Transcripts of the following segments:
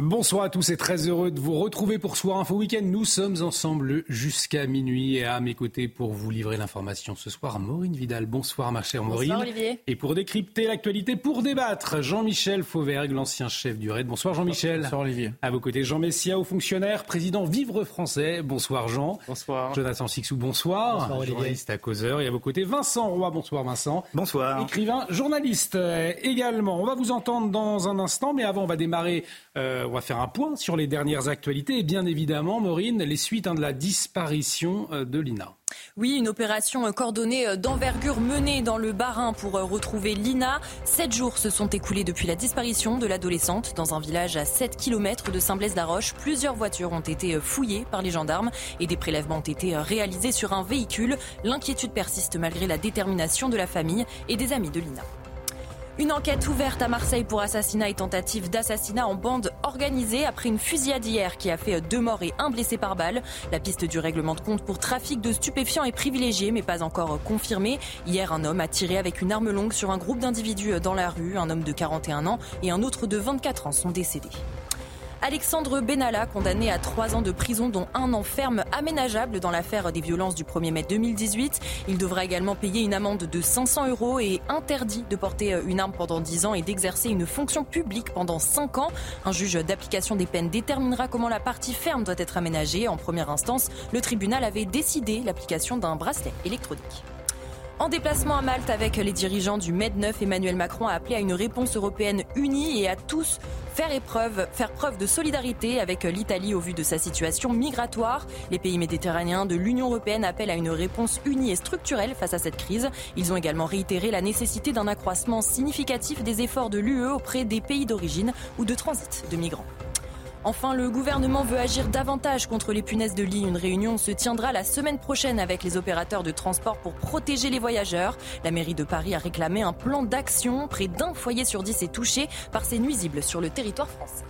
Bonsoir à tous et très heureux de vous retrouver pour Soir Info Week-end. Nous sommes ensemble jusqu'à minuit et à mes côtés pour vous livrer l'information ce soir, Maureen Vidal. Bonsoir ma chère Maureen. Bonsoir Olivier. Et pour décrypter l'actualité, pour débattre, Jean-Michel Fauvergue, l'ancien chef du RAID. Bonsoir Jean-Michel. Bonsoir Olivier. À vos côtés, Jean Messia, haut fonctionnaire, président Vivre Français. Bonsoir Jean. Bonsoir. Jonathan Sixou, bonsoir. Bonsoir Olivier. Journaliste à causeur. Et à vos côtés, Vincent Roy. Bonsoir Vincent. Bonsoir. Écrivain, journaliste euh, également. On va vous entendre dans un instant, mais avant, on va démarrer, euh, on va faire un point sur les dernières actualités et bien évidemment, Maureen, les suites hein, de la disparition euh, de Lina. Oui, une opération coordonnée d'envergure menée dans le Bas-Rhin pour retrouver Lina. Sept jours se sont écoulés depuis la disparition de l'adolescente dans un village à 7 km de Saint-Blaise-la-Roche. Plusieurs voitures ont été fouillées par les gendarmes et des prélèvements ont été réalisés sur un véhicule. L'inquiétude persiste malgré la détermination de la famille et des amis de Lina. Une enquête ouverte à Marseille pour assassinat et tentative d'assassinat en bande organisée après une fusillade hier qui a fait deux morts et un blessé par balle. La piste du règlement de compte pour trafic de stupéfiants est privilégiée mais pas encore confirmée. Hier, un homme a tiré avec une arme longue sur un groupe d'individus dans la rue. Un homme de 41 ans et un autre de 24 ans sont décédés. Alexandre Benalla, condamné à trois ans de prison, dont un an ferme aménageable dans l'affaire des violences du 1er mai 2018. Il devra également payer une amende de 500 euros et interdit de porter une arme pendant 10 ans et d'exercer une fonction publique pendant 5 ans. Un juge d'application des peines déterminera comment la partie ferme doit être aménagée. En première instance, le tribunal avait décidé l'application d'un bracelet électronique. En déplacement à Malte avec les dirigeants du Med9, Emmanuel Macron a appelé à une réponse européenne unie et à tous faire, épreuve, faire preuve de solidarité avec l'Italie au vu de sa situation migratoire. Les pays méditerranéens de l'Union européenne appellent à une réponse unie et structurelle face à cette crise. Ils ont également réitéré la nécessité d'un accroissement significatif des efforts de l'UE auprès des pays d'origine ou de transit de migrants. Enfin, le gouvernement veut agir davantage contre les punaises de lit. Une réunion se tiendra la semaine prochaine avec les opérateurs de transport pour protéger les voyageurs. La mairie de Paris a réclamé un plan d'action. Près d'un foyer sur dix est touché par ces nuisibles sur le territoire français.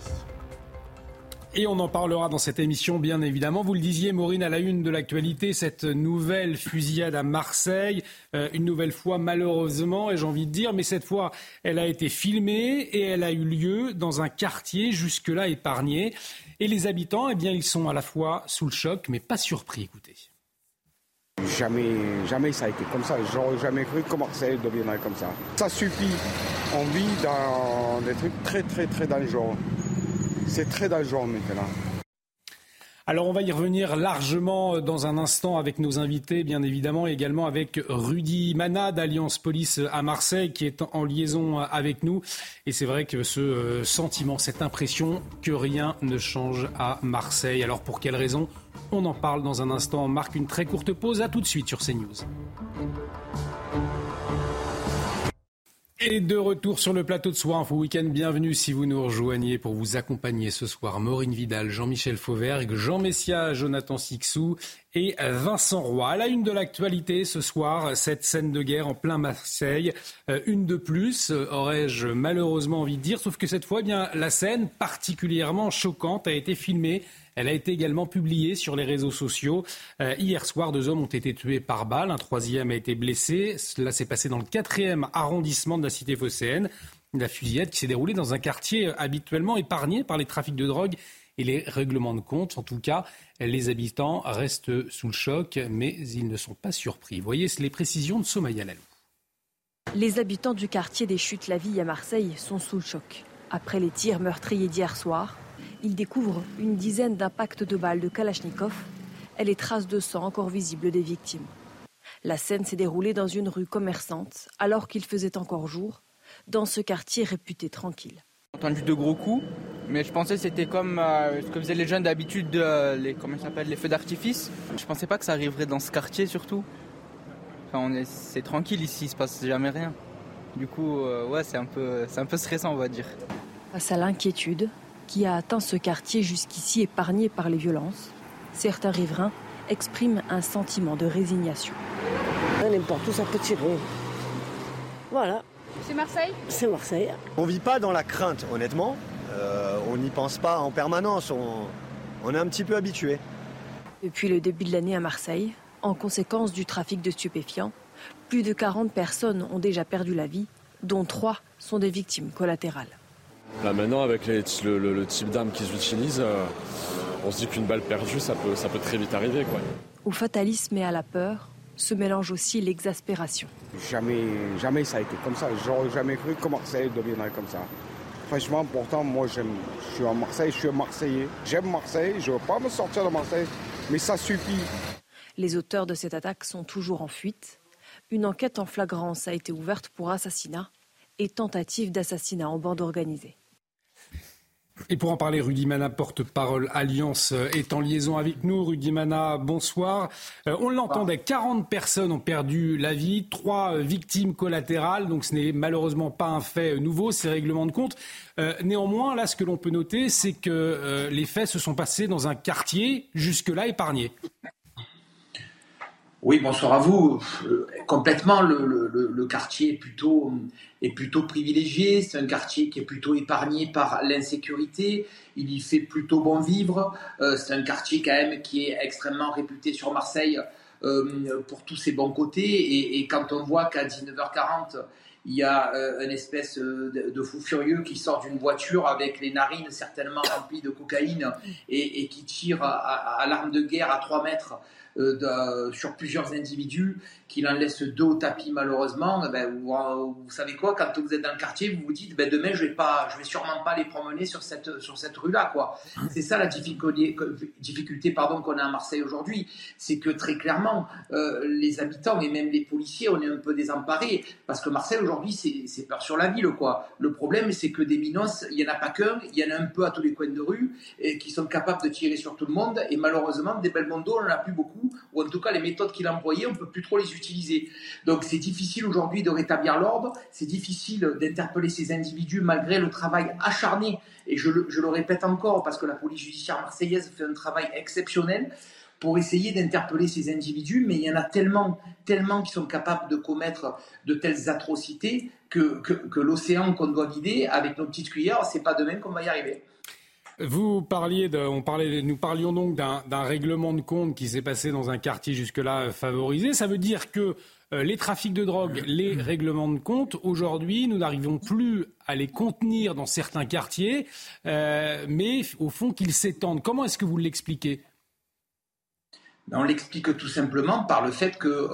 Et on en parlera dans cette émission, bien évidemment. Vous le disiez, Maureen, à la une de l'actualité, cette nouvelle fusillade à Marseille. Euh, une nouvelle fois, malheureusement, et j'ai envie de dire, mais cette fois, elle a été filmée et elle a eu lieu dans un quartier jusque-là épargné. Et les habitants, eh bien, ils sont à la fois sous le choc, mais pas surpris. Écoutez. Jamais, jamais ça a été comme ça. J'aurais jamais cru que Marseille deviendrait comme ça. Ça suffit. On vit dans des trucs très, très, très dangereux. C'est très dangereux maintenant. Alors on va y revenir largement dans un instant avec nos invités, bien évidemment, et également avec Rudy Mana d'Alliance Police à Marseille qui est en liaison avec nous. Et c'est vrai que ce sentiment, cette impression que rien ne change à Marseille. Alors pour quelles raisons On en parle dans un instant. On marque une très courte pause. À tout de suite sur CNews. Et de retour sur le plateau de Soir Info Week-end, bienvenue si vous nous rejoignez pour vous accompagner ce soir. Maureen Vidal, Jean-Michel Fauvergue, Jean Messia, Jonathan Sixou et Vincent Roy. À la une de l'actualité ce soir, cette scène de guerre en plein Marseille. une de plus, aurais-je malheureusement envie de dire, sauf que cette fois, eh bien, la scène particulièrement choquante a été filmée elle a été également publiée sur les réseaux sociaux. Euh, hier soir, deux hommes ont été tués par balle. Un troisième a été blessé. Cela s'est passé dans le quatrième arrondissement de la cité phocéenne. La fusillade qui s'est déroulée dans un quartier habituellement épargné par les trafics de drogue et les règlements de compte. En tout cas, les habitants restent sous le choc, mais ils ne sont pas surpris. Voyez les précisions de Somaya Lalou. Les habitants du quartier des Chutes-la-Vie à Marseille sont sous le choc. Après les tirs meurtriers d'hier soir, ils découvrent une dizaine d'impacts de balles de Kalachnikov et les traces de sang encore visibles des victimes. La scène s'est déroulée dans une rue commerçante, alors qu'il faisait encore jour, dans ce quartier réputé tranquille. J'ai entendu de gros coups, mais je pensais que c'était comme euh, ce que faisaient les jeunes d'habitude, euh, les, comment les feux d'artifice. Je pensais pas que ça arriverait dans ce quartier surtout. Enfin, c'est tranquille ici, il se passe jamais rien. Du coup, ouais, c'est un, peu, un peu stressant, on va dire. Face à l'inquiétude qui a atteint ce quartier jusqu'ici épargné par les violences, certains riverains expriment un sentiment de résignation. N'importe où ça peut tirer. Voilà. C'est Marseille C'est Marseille. On vit pas dans la crainte, honnêtement. Euh, on n'y pense pas en permanence. On, on est un petit peu habitué. Depuis le début de l'année à Marseille, en conséquence du trafic de stupéfiants, plus de 40 personnes ont déjà perdu la vie, dont 3 sont des victimes collatérales. Là maintenant, avec le, type d'armes qu'ils utilisent, euh, on se dit qu'une balle perdue, ça peut, ça peut très vite arriver. Quoi. Au fatalisme et à la peur se mélange aussi l'exaspération. Jamais, jamais ça a été comme ça. J'aurais jamais cru que Marseille deviendrait comme ça. Franchement, pourtant, moi, j'aime, je suis à Marseille, je suis Marseillais. J'aime Marseille, je ne veux pas me sortir de Marseille, mais ça suffit. Les auteurs de cette attaque sont toujours en fuite. Une enquête en flagrance a été ouverte pour assassinat et tentative d'assassinat en bande organisée. Et pour en parler, Rudy Mana, porte-parole Alliance, euh, est en liaison avec nous. Rudy Mana, bonsoir. Euh, on l'entendait, 40 personnes ont perdu la vie, trois euh, victimes collatérales, donc ce n'est malheureusement pas un fait nouveau, ces règlements de compte. néanmoins, là, ce que l'on peut noter, c'est que les faits se sont passés dans un quartier jusque-là épargné. Oui, bonsoir à vous. complètement, le, quartier est plutôt est plutôt privilégié. C'est un quartier qui est plutôt épargné par l'insécurité. Il y fait plutôt bon vivre. Euh, c'est un quartier quand même qui est extrêmement réputé sur Marseille euh, pour tous ses bons côtés. Et, quand on voit qu'à 19h40, il y a euh, une espèce de, fou furieux qui sort d'une voiture avec les narines certainement remplies de cocaïne et, qui tire à, à l'arme de guerre à 3 mètres sur plusieurs individus qu'il en laisse deux au tapis malheureusement, eh ben, vous, savez quoi, quand vous êtes dans le quartier, vous vous dites ben, demain je vais vais sûrement pas les promener sur cette sur cette rue là. C'est ça la difficulté, difficulté pardon qu'on a à Marseille aujourd'hui, c'est que très clairement euh, les habitants et même les policiers on est un peu désemparés. Parce que Marseille aujourd'hui c'est peur sur la ville quoi. Le problème c'est que des minos il y en a pas qu'un, il y en a un peu à tous les coins de rue qui sont capables de tirer sur tout le monde. Et malheureusement des Belmondo on en a plus beaucoup ou en tout cas les méthodes qu'il employait on peut plus trop les utiliser donc c'est difficile aujourd'hui de rétablir l'ordre, c'est difficile d'interpeller ces individus malgré le travail acharné, et je le, répète encore parce que la police judiciaire marseillaise fait un travail exceptionnel pour essayer d'interpeller ces individus, mais il y en a tellement, tellement qui sont capables de commettre de telles atrocités que, l'océan qu'on doit vider avec nos petites cuillères, c'est pas demain qu'on va y arriver. Vous parliez de, on parlait, nous parlions donc d'un règlement de compte qui s'est passé dans un quartier jusque-là favorisé. Ça veut dire que euh, les trafics de drogue, les règlements de compte, aujourd'hui, nous n'arrivons plus à les contenir dans certains quartiers, euh, mais au fond qu'ils s'étendent. Comment est-ce que vous l'expliquez? Ben, on l'explique tout simplement par le fait que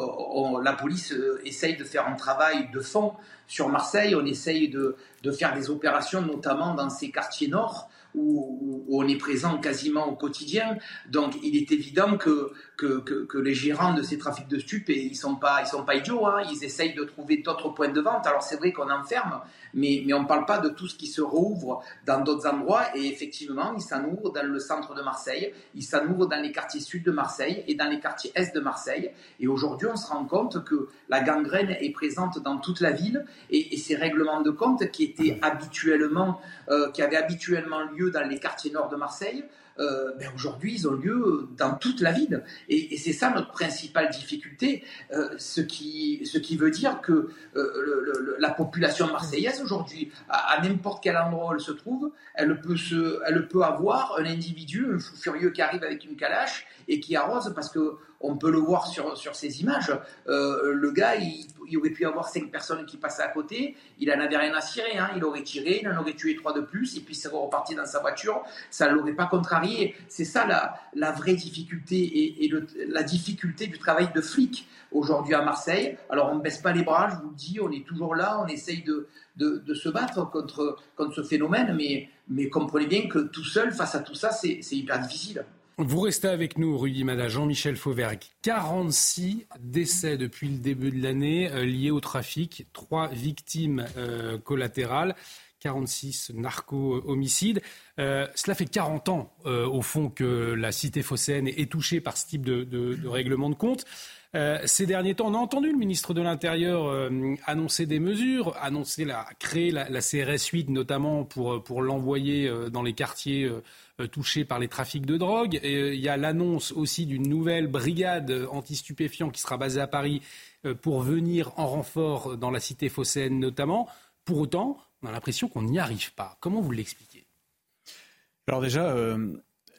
la police euh, essaye de faire un travail de fond sur Marseille. On essaye de, de faire des opérations, notamment dans ces quartiers nord, où, on est présent quasiment au quotidien. Donc il est évident que, que, que, les gérants de ces trafics de stupes, ils sont, pas, ils sont pas idiots, hein. ils essayent de trouver d'autres points de vente. Alors c'est vrai qu'on enferme, mais, mais on ne parle pas de tout ce qui se rouvre dans d'autres endroits. Et effectivement, il s'en ouvre dans le centre de Marseille, il s'en ouvre dans les quartiers sud de Marseille et dans les quartiers est de Marseille. Et aujourd'hui, on se rend compte que la gangrène est présente dans toute la ville et, et ces règlements de compte qui étaient habituellement, euh, qui avaient habituellement lieu dans les quartiers nord de Marseille, euh, ben aujourd'hui, ils ont lieu dans toute la ville. Et, c'est ça notre principale difficulté, euh, ce, qui, ce qui veut dire que euh, la population marseillaise aujourd'hui, à, n'importe quel endroit où elle se trouve, elle peut, se, elle peut avoir un individu, un fou furieux qui arrive avec une calache et qui arrose parce que on peut le voir sur, sur ces images. le gars, il, aurait pu avoir cinq personnes qui passaient à côté, il en avait rien à cirer, hein. il aurait tiré, il en aurait tué trois de plus, et puis il serait reparti dans sa voiture, ça ne l'aurait pas contrarié. C'est ça la, la, vraie difficulté et, la difficulté du travail de flic aujourd'hui à Marseille. Alors on ne baisse pas les bras, je vous le dis, on est toujours là, on essaye de, se battre contre, ce phénomène, mais, mais comprenez bien que tout seul, face à tout ça, c'est hyper difficile. Vous restez avec nous, Rudy Mada, Jean-Michel Fauvergue. 46 décès depuis le début de l'année euh, liés au trafic, trois victimes euh, collatérales. 46 narco-homicides. cela fait 40 ans, au fond, que la cité phocéenne est touchée par ce type de règlement de compte. Euh, ces derniers temps, on a entendu le ministre de l'Intérieur euh, annoncer des mesures, annoncer la, créer la, CRS 8 notamment pour, l'envoyer euh, dans les quartiers touchés par les trafics de drogue. il y a l'annonce aussi d'une nouvelle brigade anti-stupéfiants qui sera basée à Paris pour venir en renfort dans la cité phocéenne notamment. Pour autant, on a l'impression qu'on n'y arrive pas. Comment vous l'expliquez? Alors déjà,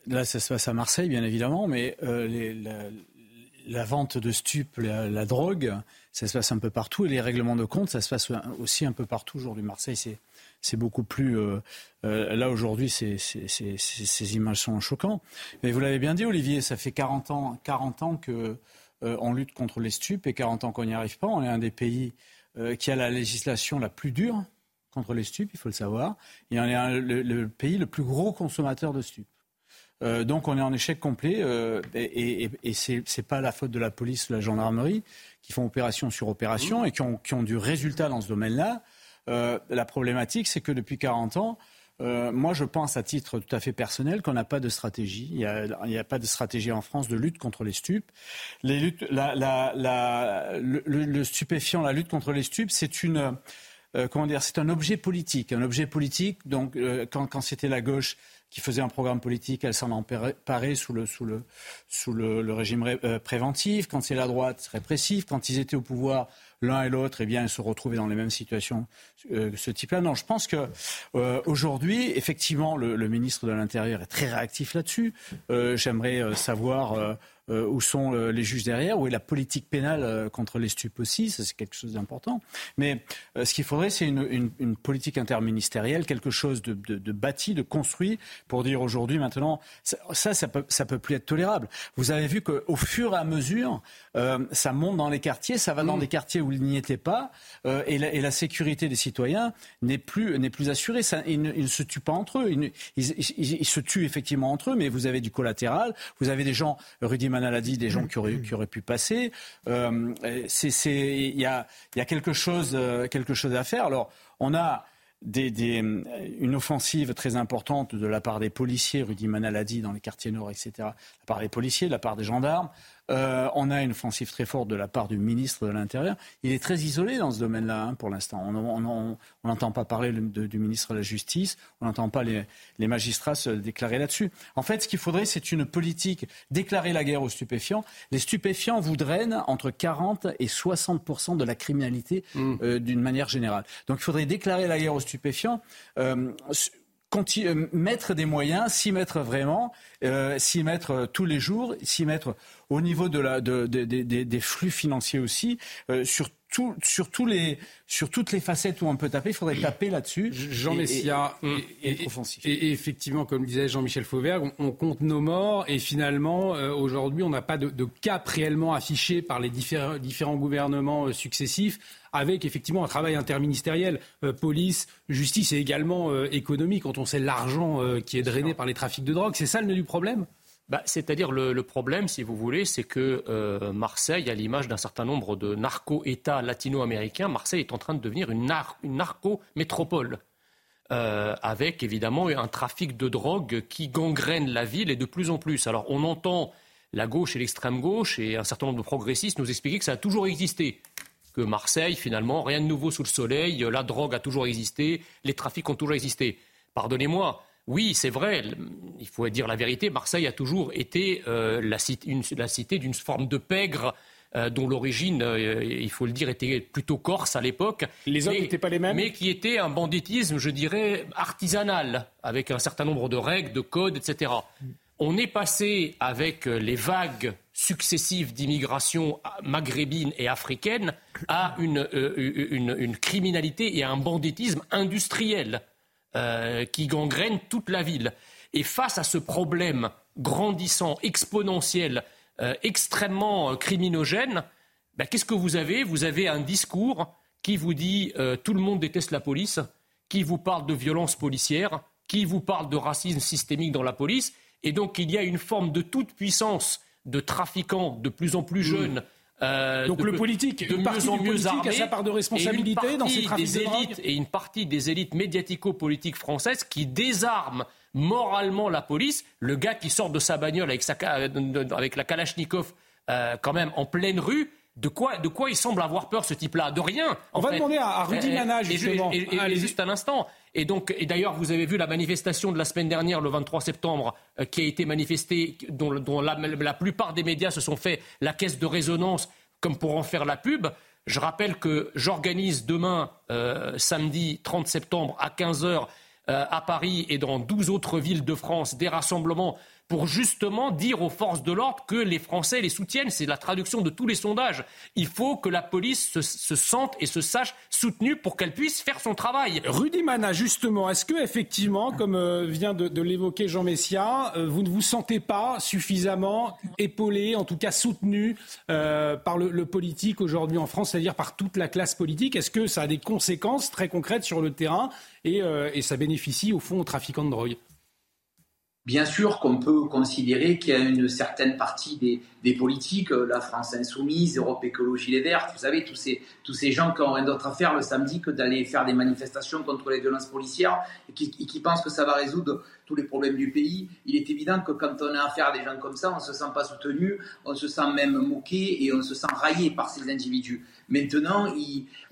là ça se passe à Marseille bien évidemment, mais les, la vente de stupes, la, drogue, ça se passe un peu partout. Et les règlements de compte, ça se passe aussi un peu partout aujourd'hui. Marseille, c'est beaucoup plus. Euh, euh, là, aujourd'hui, ces images sont choquantes. Mais vous l'avez bien dit, Olivier, ça fait 40 ans, 40 ans qu'on euh, lutte contre les stupes et 40 ans qu'on n'y arrive pas. On est un des pays qui a la législation la plus dure contre les stupes, il faut le savoir. Et on est le pays le plus gros consommateur de stupes. Euh, donc on est en échec complet euh, et, et, et c'est pas la faute de la police ou de la gendarmerie qui font opération sur opération et qui ont, qui ont du résultat dans ce domaine-là. Euh, la problématique, c'est que depuis 40 ans, moi, je pense à titre tout à fait personnel qu'on n'a pas de stratégie. Il n'y a, pas de stratégie en France de lutte contre les stupes. Les luttes, la, le, stupéfiant, la lutte contre les stupes, c'est une comment dire, c'est un objet politique. Un objet politique. Donc, quand, quand c'était la gauche qui faisait un programme politique, elle s'en emparait sous le, sous le, sous le, régime euh, préventif. Quand c'est la droite, répressif. Quand ils étaient au pouvoir, l'un et l'autre, eh bien, ils se retrouvaient dans les mêmes situations euh, ce type-là. Non, je pense que euh, aujourd'hui, effectivement, le, ministre de l'Intérieur est très réactif là-dessus. J'aimerais savoir euh, où sont euh, les juges derrière, où est la politique pénale euh, contre les stupes aussi, ça c'est quelque chose d'important. Mais ce qu'il faudrait, c'est une, une, politique interministérielle, quelque chose de, de, de, bâti, de construit, pour dire aujourd'hui, maintenant, ça, ça, peut, ça peut plus être tolérable. Vous avez vu qu'au fur et à mesure, ça monte dans les quartiers, ça va dans mm. des quartiers où il n'y était pas, et la, et, la, sécurité des citoyens n'est plus, n'est plus assurée. Ça, ils, ne, se tuent pas entre eux. Ils, ils, se tuent effectivement entre eux, mais vous avez du collatéral, vous avez des gens rudimentaires maladie des gens qui auraient, pu passer. Euh, il y a, euh, quelque chose à faire. Alors, on a une offensive très importante de la part des policiers, Rudy Manaladi dans les quartiers nord, etc., de la part des policiers, de la part des gendarmes. Euh, on a une offensive très forte de la part du ministre de l'Intérieur. Il est très isolé dans ce domaine-là hein, pour l'instant. On n'entend pas parler du ministre de la Justice, on n'entend pas les, magistrats se déclarer là-dessus. En fait, ce qu'il faudrait, c'est une politique déclarer la guerre aux stupéfiants. Les stupéfiants vous drainent entre 40 et 60% de la criminalité mmh. euh, d'une manière générale. Donc il faudrait déclarer la guerre aux stupéfiants. Euh, mettre des moyens, s'y mettre vraiment, euh, s'y mettre tous les jours, s'y mettre au niveau de la, de, des flux financiers aussi, sur sur, tous les, sur toutes les facettes où on peut taper, il faudrait taper là-dessus. Jean Messia, et, et, et, effectivement, comme disait Jean-Michel Fauvergue, on, compte nos morts et finalement, euh, aujourd'hui, on n'a pas de, cap réellement affiché par les différents, différents gouvernements euh, successifs avec effectivement un travail interministériel, euh, police, justice et également économie, quand on sait l'argent qui est drainé par les trafics de drogue. C'est ça le nœud du problème? Bah, c'est-à-dire le, problème, si vous voulez, c'est que euh, Marseille, à l'image d'un certain nombre de narco-États latino-américains, Marseille est en train de devenir une, narco-métropole. Euh, avec évidemment un trafic de drogue qui gangrène la ville et de plus en plus. Alors on entend la gauche et l'extrême gauche et un certain nombre de progressistes nous expliquer que ça a toujours existé. Que Marseille, finalement, rien de nouveau sous le soleil, la drogue a toujours existé, les trafics ont toujours existé. Pardonnez-moi, oui, c'est vrai, il faut dire la vérité, Marseille a toujours été euh, la, cité, d'une forme de pègre euh, dont l'origine, euh, il faut le dire, était plutôt corse à l'époque. Les hommes n'étaient pas les mêmes Mais qui était un banditisme, je dirais, artisanal, avec un certain nombre de règles, de codes, etc. On est passé, avec les vagues successives d'immigration maghrébine et africaine, à une criminalité et à un banditisme industriel. Euh, qui gangrène toute la ville. Et face à ce problème grandissant, exponentiel, euh, extrêmement euh, criminogène, ben, qu'est-ce que vous avez? Vous avez un discours qui vous dit tout le monde déteste la police, qui vous parle de violence policière, qui vous parle de racisme systémique dans la police, et donc il y a une forme de toute puissance de trafiquants de plus en plus jeunes euh, Donc de, le politique, de une mieux partie en du mieux politique armé, a sa part de responsabilité et une dans ces trafics des de drogue élites et une partie des élites médiatico-politiques françaises qui désarment moralement la police. Le gars qui sort de sa bagnole avec, sa, avec la Kalachnikov euh, quand même en pleine rue. De quoi, de quoi il semble avoir peur ce type-là? De rien. On va demander à, à Rudy Mana justement. Et, et- et juste un instant. Et donc, et d'ailleurs, vous avez vu la manifestation de la semaine dernière, le 23 septembre, euh, qui a été manifestée, dont, la, plupart des médias se sont fait la caisse de résonance comme pour en faire la pub. Je rappelle que j'organise demain, euh, samedi 30 septembre, à 15h, à Paris et dans 12 autres villes de France, des rassemblements pour justement dire aux forces de l'ordre que les Français les soutiennent. C'est la traduction de tous les sondages. Il faut que la police se, se sente et se sache soutenue pour qu'elle puisse faire son travail. Rudy Mana, justement, est-ce que effectivement, comme euh, vient de, de l'évoquer Jean Messia, euh, vous ne vous sentez pas suffisamment épaulé, en tout cas soutenu euh, par le, le politique aujourd'hui en France, c'est-à-dire par toute la classe politique? Est-ce que ça a des conséquences très concrètes sur le terrain et, euh, et ça bénéficie au fond aux trafiquants de drogue? Bien sûr qu'on peut considérer qu'il y a une certaine partie des, politiques, euh, la France insoumise, Europe Écologie Les Verts, vous savez, tous ces, tous ces gens qui ont rien d'autre à faire le samedi que d'aller faire des manifestations contre les violences policières et qui, pensent que ça va résoudre tous les problèmes du pays. Il est évident que quand on a affaire à des gens comme ça, on ne se sent pas soutenu, on se sent même moqué et on se sent raillé par ces individus. Maintenant,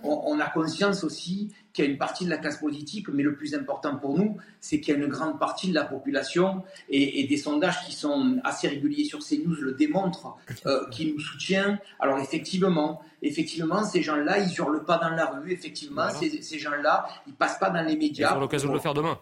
on a conscience aussi qu'il y a une partie de la classe politique, mais le plus important pour nous, c'est qu'il y a une grande partie de la population et, et des sondages qui sont assez réguliers sur CNews le démontrent, euh, qui nous soutient. Alors effectivement, effectivement, ces gens-là, ils hurlent pas dans la rue. Effectivement, Voilà. ces, ces gens-là, ils passent pas dans les Ils médias. auront l'occasion de le faire demain.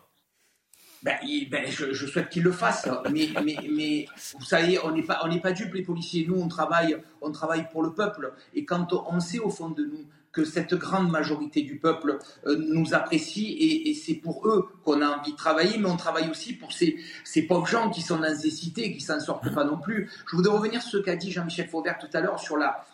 Ben, ben, je, je souhaite qu'ils le fassent, mais, mais, mais vous savez, on n'est pas, on n'est pas dupes les policiers. Nous, on travaille, on travaille pour le peuple, et quand on sait au fond de nous que cette grande majorité du peuple euh, nous apprécie, et, et c'est pour eux qu'on a envie de travailler, mais on travaille aussi pour ces, ces pauvres gens qui sont dans ces cités, qui s'en sortent pas non plus. Je voudrais revenir sur ce qu'a dit Jean-Michel Fauvert tout à l'heure sur la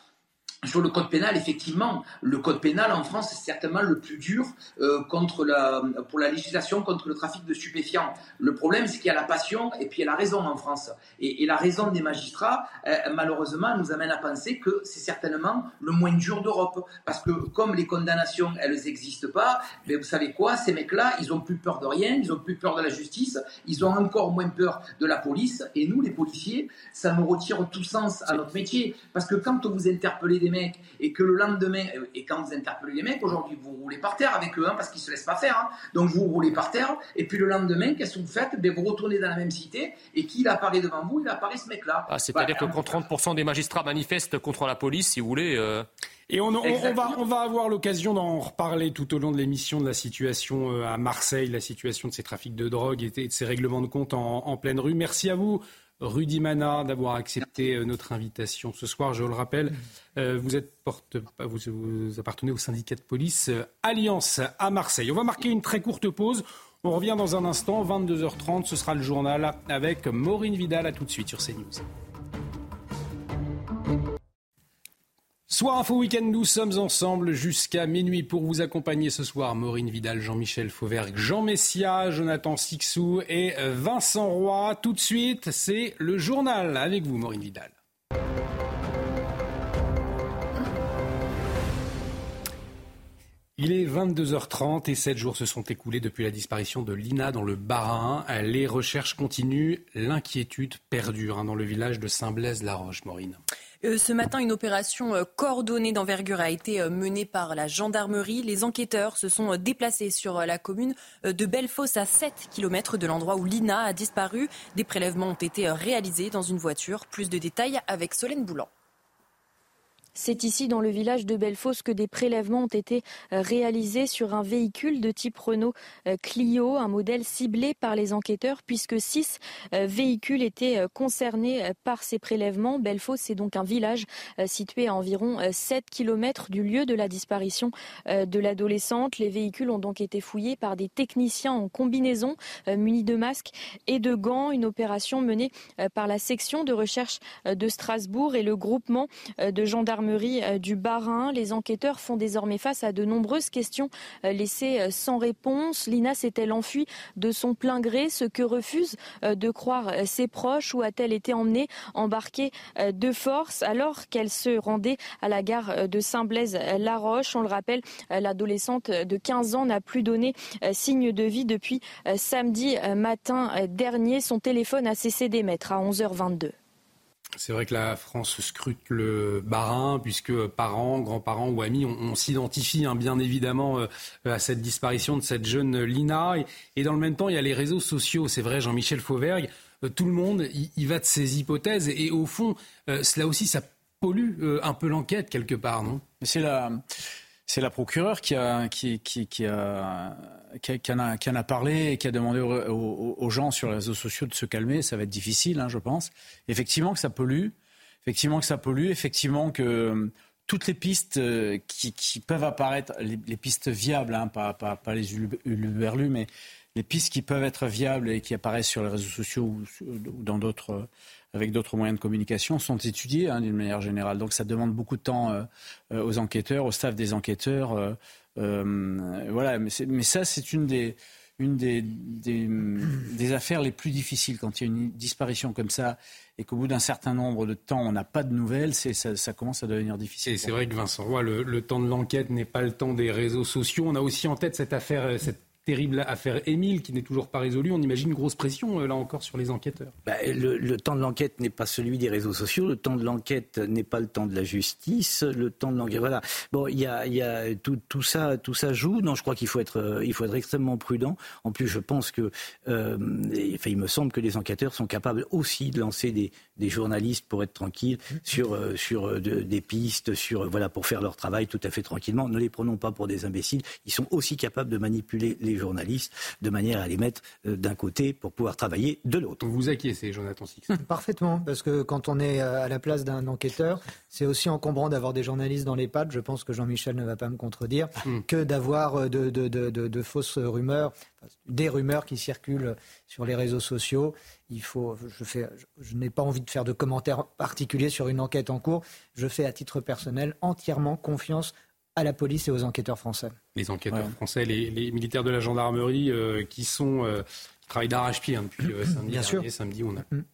sur le code pénal, effectivement, le code pénal en France est certainement le plus dur euh, contre la, pour la législation contre le trafic de stupéfiants. Le problème, c'est qu'il y a la passion et puis il y a la raison en France. Et, et la raison des magistrats, euh, malheureusement, nous amène à penser que c'est certainement le moins dur d'Europe. Parce que comme les condamnations, elles n'existent pas, mais vous savez quoi, ces mecs-là, ils ont plus peur de rien, ils ont plus peur de la justice, ils ont encore moins peur de la police. Et nous, les policiers, ça nous retire tout sens à notre métier. Parce que quand vous interpellez des mecs et que le lendemain, et quand vous interpellez les mecs, aujourd'hui, vous roulez par terre avec eux, hein, parce qu'ils se laissent pas faire. hein. Donc vous roulez par terre, et puis le lendemain, qu'est-ce que vous faites? Ben, Vous retournez dans la même cité, et qui il apparaît devant vous Il apparaît ce mec-là. Ah, C'est-à-dire Bah, que quand 30% des magistrats manifestent contre la police, si vous voulez. euh, Et on, on- on va, on va avoir l'occasion d'en reparler tout au long de l'émission de la situation euh, à Marseille, la situation de ces trafics de drogue et de ces règlements de compte en, en pleine rue. Merci à vous, Rudy Mana, d'avoir accepté euh, notre invitation ce soir. Je le rappelle, euh, vous, êtes porte, vous, appartenez au syndicat de police euh, Alliance à Marseille. On va marquer une très courte pause. On revient dans un instant, 22h30, ce sera le journal avec Maureen Vidal. À tout de suite sur CNews. Soir Info Week-end, nous sommes ensemble jusqu'à minuit pour vous accompagner ce soir. Maureen Vidal, Jean-Michel Fauvergue, Jean Messia, Jonathan Sixou et Vincent Roy. Tout de suite, c'est le journal avec vous, Maureen Vidal. Il est 22h30 et 7 jours se sont écoulés depuis la disparition de Lina dans le Bas-Rhin. Les recherches continuent, l'inquiétude perdure hein, dans le village de Saint-Blaise-la-Roche, Maureen. Euh, ce matin, une opération euh, coordonnée d'envergure a été euh, menée par la gendarmerie. Les enquêteurs se sont déplacés sur la commune de Bellefosse à 7 km de l'endroit où Lina a disparu. Des prélèvements ont été réalisés dans une voiture. Plus de détails avec Solène Boulan. C'est ici, dans le village de Bellefosse, que des prélèvements ont été euh, réalisés sur un véhicule de type Renault euh, Clio, un modèle ciblé par les enquêteurs, puisque six euh, véhicules étaient concernés par ces prélèvements. Bellefosse, c'est donc un village situé à environ euh, 7 km du lieu de la disparition de l'adolescente. Les véhicules ont donc été fouillés par des techniciens en combinaison, munis de masques et de gants. Une opération menée par la section de recherche de Strasbourg et le groupement de gendarmerie gendarmerie du Bas-Rhin. Les enquêteurs font désormais face à de nombreuses questions laissées sans réponse. Lina s'est-elle enfuie de son plein gré, ce que refusent de croire ses proches, ou a-t-elle été emmenée, embarquée de force? Alors qu'elle se rendait à la gare de Saint-Blaise-la-Roche On le rappelle, l'adolescente de 15 ans n'a plus donné signe de vie depuis samedi matin dernier. Son téléphone a cessé d'émettre à 11h22. C'est vrai que la France scrute le barin, puisque parents, grands-parents ou amis, on, s'identifie hein, bien évidemment euh, à cette disparition de cette jeune Lina. Et, dans le même temps, il y a les réseaux sociaux. C'est vrai, Jean-Michel Fauvergue, euh, tout le monde y, va de ses hypothèses. Et, au fond, euh, cela aussi, ça pollue un peu l'enquête quelque part, non? C'est la la procureure qui, a, qui, a, qui, en a, parlé et qui a demandé aux, gens sur les réseaux sociaux de se calmer. Ça va être difficile, hein, je pense. Effectivement que ça pollue. Effectivement que ça pollue. Effectivement que euh, toutes les pistes euh, qui, peuvent apparaître, les, pistes viables, hein, pas, les uluberlus, mais les pistes qui peuvent être viables et qui apparaissent sur les réseaux sociaux ou, dans d'autres avec d'autres moyens de communication, sont étudiés hein, d'une manière générale. Donc ça demande beaucoup de temps euh, euh, aux enquêteurs, au staff des enquêteurs. Euh, voilà, mais, ça, c'est une des une des, des, affaires les plus difficiles quand il y a une disparition comme ça et qu'au bout d'un certain nombre de temps, on n'a pas de nouvelles, ça, ça, commence à devenir difficile. Et c'est vrai que Vincent Roy, le, temps de l'enquête n'est pas le temps des réseaux sociaux. On a aussi en tête cette affaire, terrible affaire Émile qui n'est toujours pas résolue. On imagine une grosse pression, euh, là encore, sur les enquêteurs. Bah, le, temps de l'enquête n'est pas celui des réseaux sociaux. Le temps de l'enquête n'est pas le temps de la justice. Le temps de l'enquête, voilà. Bon, il y a, tout, ça, tout ça joue. Non, je crois qu'il faut être, euh, extrêmement prudent. En plus, je pense que, euh, il me semble que les enquêteurs sont capables aussi de lancer des, journalistes pour être tranquilles sur, sur des pistes, sur, voilà, pour faire leur travail tout à fait tranquillement. Ne les prenons pas pour des imbéciles. Ils sont aussi capables de manipuler les journalistes de manière à les mettre euh, d'un côté pour pouvoir travailler de l'autre. Vous acquiescez, Jonathan Six Parfaitement, parce que quand on est euh, à la place d'un enquêteur, c'est aussi encombrant d'avoir des journalistes dans les pattes, je pense que Jean-Michel ne va pas me contredire, hmm. que d'avoir euh, de, de, fausses rumeurs, des rumeurs qui circulent sur les réseaux sociaux. Il faut, je, fais, je n'ai pas envie de faire de commentaires particuliers sur une enquête en cours. Je fais à titre personnel entièrement confiance à la police et aux enquêteurs français. Les enquêteurs français, les, militaires de la gendarmerie euh, qui sont euh, travaillent d'arrache-pied hein, depuis euh, samedi Bien dernier. Samedi, on a, mm.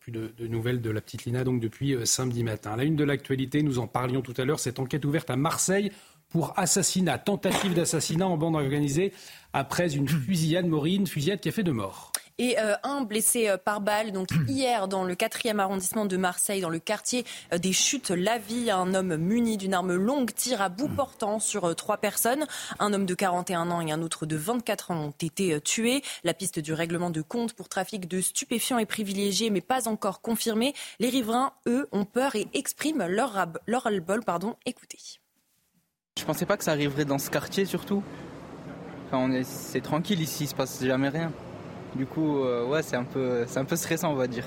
plus de, nouvelles de la petite Lina donc depuis samedi matin. la une de l'actualité, nous en parlions tout à l'heure, cette enquête ouverte à Marseille pour assassinat, tentative d'assassinat en bande organisée après une fusillade, Maureen, fusillade qui a fait deux morts et euh, un blessé euh, par balle. Donc hier, dans le 4e arrondissement de Marseille, dans le quartier euh, des Chutes, la vie, un homme muni d'une arme longue tire à bout portant sur trois personnes. Un homme de 41 ans et un autre de 24 ans ont été tués. La piste du règlement de compte pour trafic de stupéfiants est privilégiée, mais pas encore confirmée. Les riverains, eux, ont peur et expriment leur, leur bol Pardon. Écoutez. Je pensais pas que ça arriverait dans ce quartier surtout. Enfin, c'est tranquille ici, il se passe jamais rien. Du coup, euh, ouais, c'est un, peu, stressant, on va dire.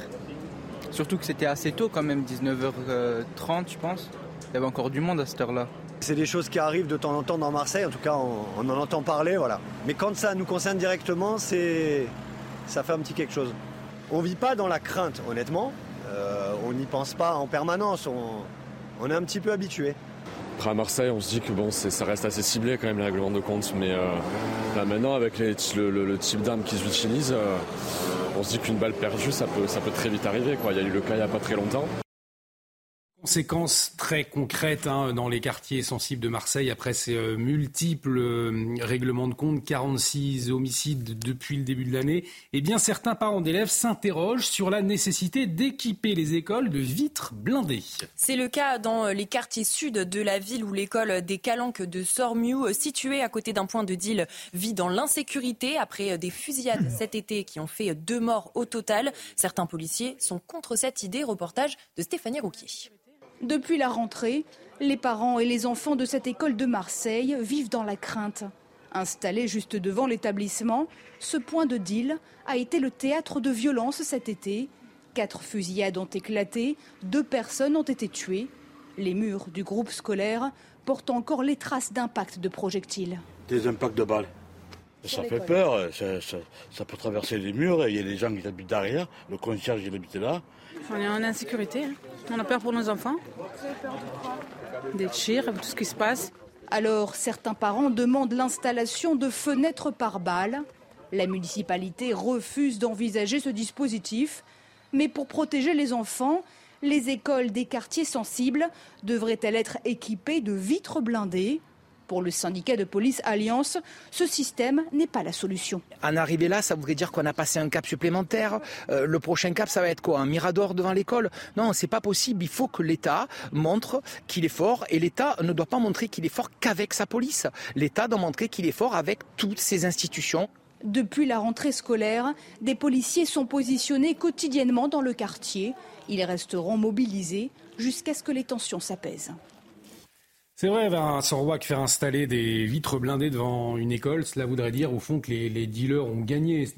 Surtout que c'était assez tôt quand même, 19h30, je pense. Il y avait encore du monde à cette heure-là. C'est des choses qui arrivent de temps en temps dans Marseille, en tout cas on, en entend parler, voilà. Mais quand ça nous concerne directement, c'est ça fait un petit quelque chose. On vit pas dans la crainte, honnêtement. Euh, on n'y pense pas en permanence. On, on est un petit peu habitué. Après à Marseille, on se dit que bon, ça reste assez ciblé quand même les règlements de compte, mais euh, maintenant avec le, type d'armes qu'ils utilisent, euh, on se dit qu'une balle perdue, ça peut, ça peut très vite arriver. Quoi. Il y a eu le cas il n'y a pas très longtemps. Conséquences très concrètes hein, dans les quartiers sensibles de Marseille après ces euh, multiples euh, règlements de compte, 46 homicides depuis le début de l'année. Eh bien, certains parents d'élèves s'interrogent sur la nécessité d'équiper les écoles de vitres blindées. C'est le cas dans euh, les quartiers sud de la ville où l'école des Calanques de Sormiou, située à côté d'un point de deal, vit dans l'insécurité après des fusillades cet été qui ont fait deux morts au total. Certains policiers sont contre cette idée. Reportage de Stéphanie Rouquier. Depuis la rentrée, les parents et les enfants de cette école de Marseille vivent dans la crainte. Installé juste devant l'établissement, ce point de deal a été le théâtre de violences cet été. Quatre fusillades ont éclaté, deux personnes ont été tuées. Les murs du groupe scolaire portent encore les traces d'impact de projectiles. Des impacts de balles. Ça fait peur, ça, peut traverser les murs, il y a des gens qui habitent derrière, le concierge il habite là. On est en insécurité. Hein. On a peur pour nos enfants. Des tirs, tout ce qui se passe. Alors, certains parents demandent l'installation de fenêtres par balles. La municipalité refuse d'envisager ce dispositif. Mais pour protéger les enfants, les écoles des quartiers sensibles devraient-elles être équipées de vitres blindées? Pour le syndicat de police Alliance, ce système n'est pas la solution. En arriver là, ça voudrait dire qu'on a passé un cap supplémentaire. Euh, le prochain cap, ça va être quoi? Un mirador devant l'école? Non, c'est pas possible. Il faut que l'État montre qu'il est fort. Et l'État ne doit pas montrer qu'il est fort qu'avec sa police. L'État doit montrer qu'il est fort avec toutes ses institutions. Depuis la rentrée scolaire, des policiers sont positionnés quotidiennement dans le quartier. Ils resteront mobilisés jusqu'à ce que les tensions s'apaisent. C'est vrai, Vincent Roy, que faire installer des vitres blindées devant une école, cela voudrait dire au fond que les, dealers ont gagné. Ce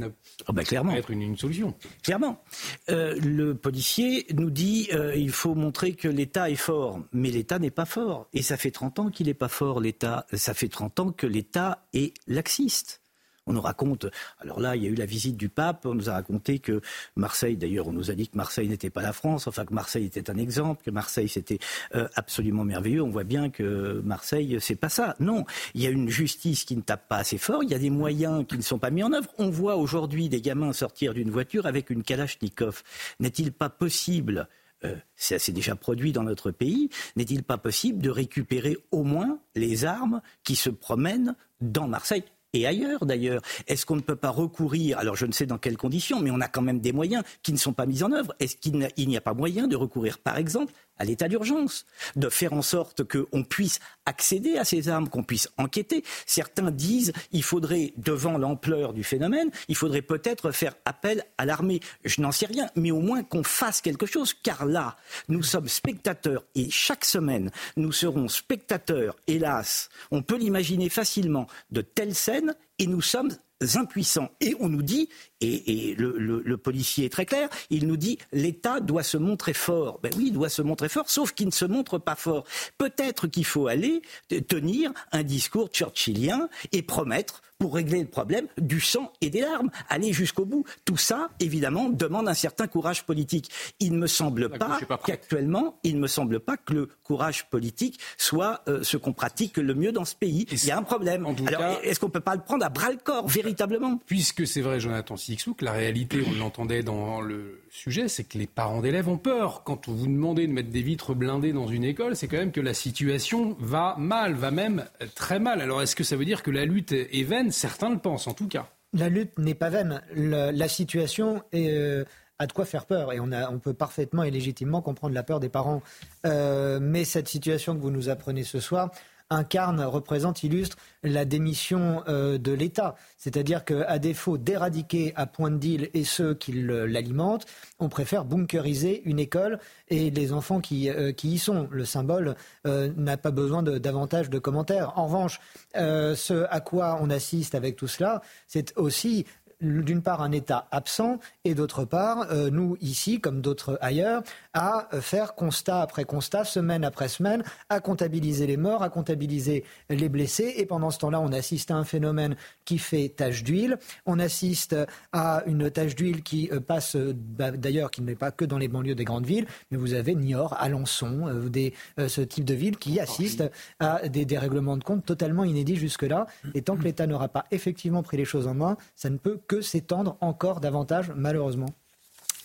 oh bah clairement. être une, solution. Clairement. Euh, le policier nous dit euh, il faut montrer que l'État est fort. Mais l'État n'est pas fort. Et ça fait 30 ans qu'il n'est pas fort, l'État. Ça fait 30 ans que l'État est laxiste. On nous raconte, alors là, il y a eu la visite du pape, on nous a raconté que Marseille, d'ailleurs, on nous a dit que Marseille n'était pas la France, enfin que Marseille était un exemple, que Marseille c'était euh, absolument merveilleux. On voit bien que Marseille, c'est pas ça. Non, il y a une justice qui ne tape pas assez fort, il y a des moyens qui ne sont pas mis en œuvre. On voit aujourd'hui des gamins sortir d'une voiture avec une Kalachnikov. N'est-il pas possible euh, ça s'est déjà produit dans notre pays, n'est-il pas possible de récupérer au moins les armes qui se promènent dans Marseille? Et ailleurs d'ailleurs. Est-ce qu'on ne peut pas recourir, alors je ne sais dans quelles conditions, mais on a quand même des moyens qui ne sont pas mis en œuvre. Est-ce qu'il n'y a pas moyen de recourir, par exemple, à l'état d'urgence, de faire en sorte qu'on puisse accéder à ces armes, qu'on puisse enquêter. Certains disent il faudrait, devant l'ampleur du phénomène, il faudrait peut-être faire appel à l'armée. Je n'en sais rien, mais au moins qu'on fasse quelque chose, car là, nous sommes spectateurs et chaque semaine, nous serons spectateurs, hélas, on peut l'imaginer facilement, de telles scènes et nous sommes impuissants. Et on nous dit, et, le, policier est très clair, il nous dit l'État doit se montrer fort. Ben oui, il doit se montrer fort, sauf qu'il ne se montre pas fort. Peut-être qu'il faut aller tenir un discours churchillien et promettre pour régler le problème du sang et des larmes, aller jusqu'au bout. Tout ça, évidemment, demande un certain courage politique. Il ne me semble pas qu'actuellement, il ne me semble pas que le courage politique soit euh, ce qu'on pratique le mieux dans ce pays. Il y a un problème. Alors, est-ce qu'on ne peut pas le prendre à bras le corps, véritablement? Puisque c'est vrai, Jonathan La réalité, on l'entendait dans le sujet, c'est que les parents d'élèves ont peur. Quand vous demandez de mettre des vitres blindées dans une école, c'est quand même que la situation va mal, va même très mal. Alors, est-ce que ça veut dire que la lutte est vaine? Certains le pensent en tout cas. La lutte n'est pas vaine. la situation euh, a de quoi faire peur et on, peut parfaitement et légitimement comprendre la peur des parents. Euh, mais cette situation que vous nous apprenez ce soir, incarne, représente, illustre la démission euh, de l'État. C'est-à-dire qu'à défaut d'éradiquer à point de deal et ceux qui l'alimentent, on préfère bunkeriser une école et les enfants qui, euh, qui y sont. Le symbole euh, n'a pas besoin de davantage de commentaires. En revanche, ce à quoi on assiste avec tout cela, c'est aussi d'une part un État absent et d'autre part, nous ici, comme d'autres ailleurs, à faire constat après constat, semaine après semaine, à comptabiliser les morts, à comptabiliser les blessés. Et pendant ce temps-là, on assiste à un phénomène qui fait tache d'huile. On assiste à une tache d'huile qui euh, passe, euh, bah, d'ailleurs, qui n'est pas que dans les banlieues des grandes villes, mais vous avez Niort, Alençon, des, ce type de ville qui assiste à des dérèglements de compte totalement inédits jusque-là. Et tant que l'État n'aura pas effectivement pris les choses en main, ça ne peut que s'étendre encore davantage, malheureusement.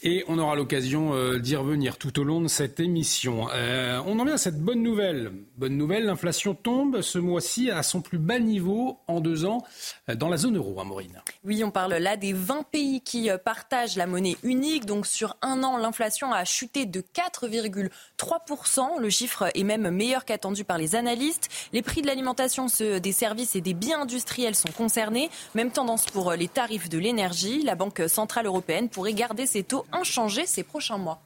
Et on aura l'occasion euh, d'y revenir tout au long de cette émission. Euh, on en vient à cette bonne nouvelle. Bonne nouvelle, l'inflation tombe ce mois-ci à son plus bas niveau en deux ans euh, dans la zone euro, Maureen. Oui, on parle là des 20 pays qui partagent la monnaie unique. Donc sur un an, l'inflation a chuté de 4,3%. Le chiffre est même meilleur qu'attendu par les analystes. Les prix de l'alimentation, des services et des biens industriels sont concernés. Même tendance pour les tarifs de l'énergie. La Banque centrale européenne pourrait garder ses taux inchangé ces prochains mois.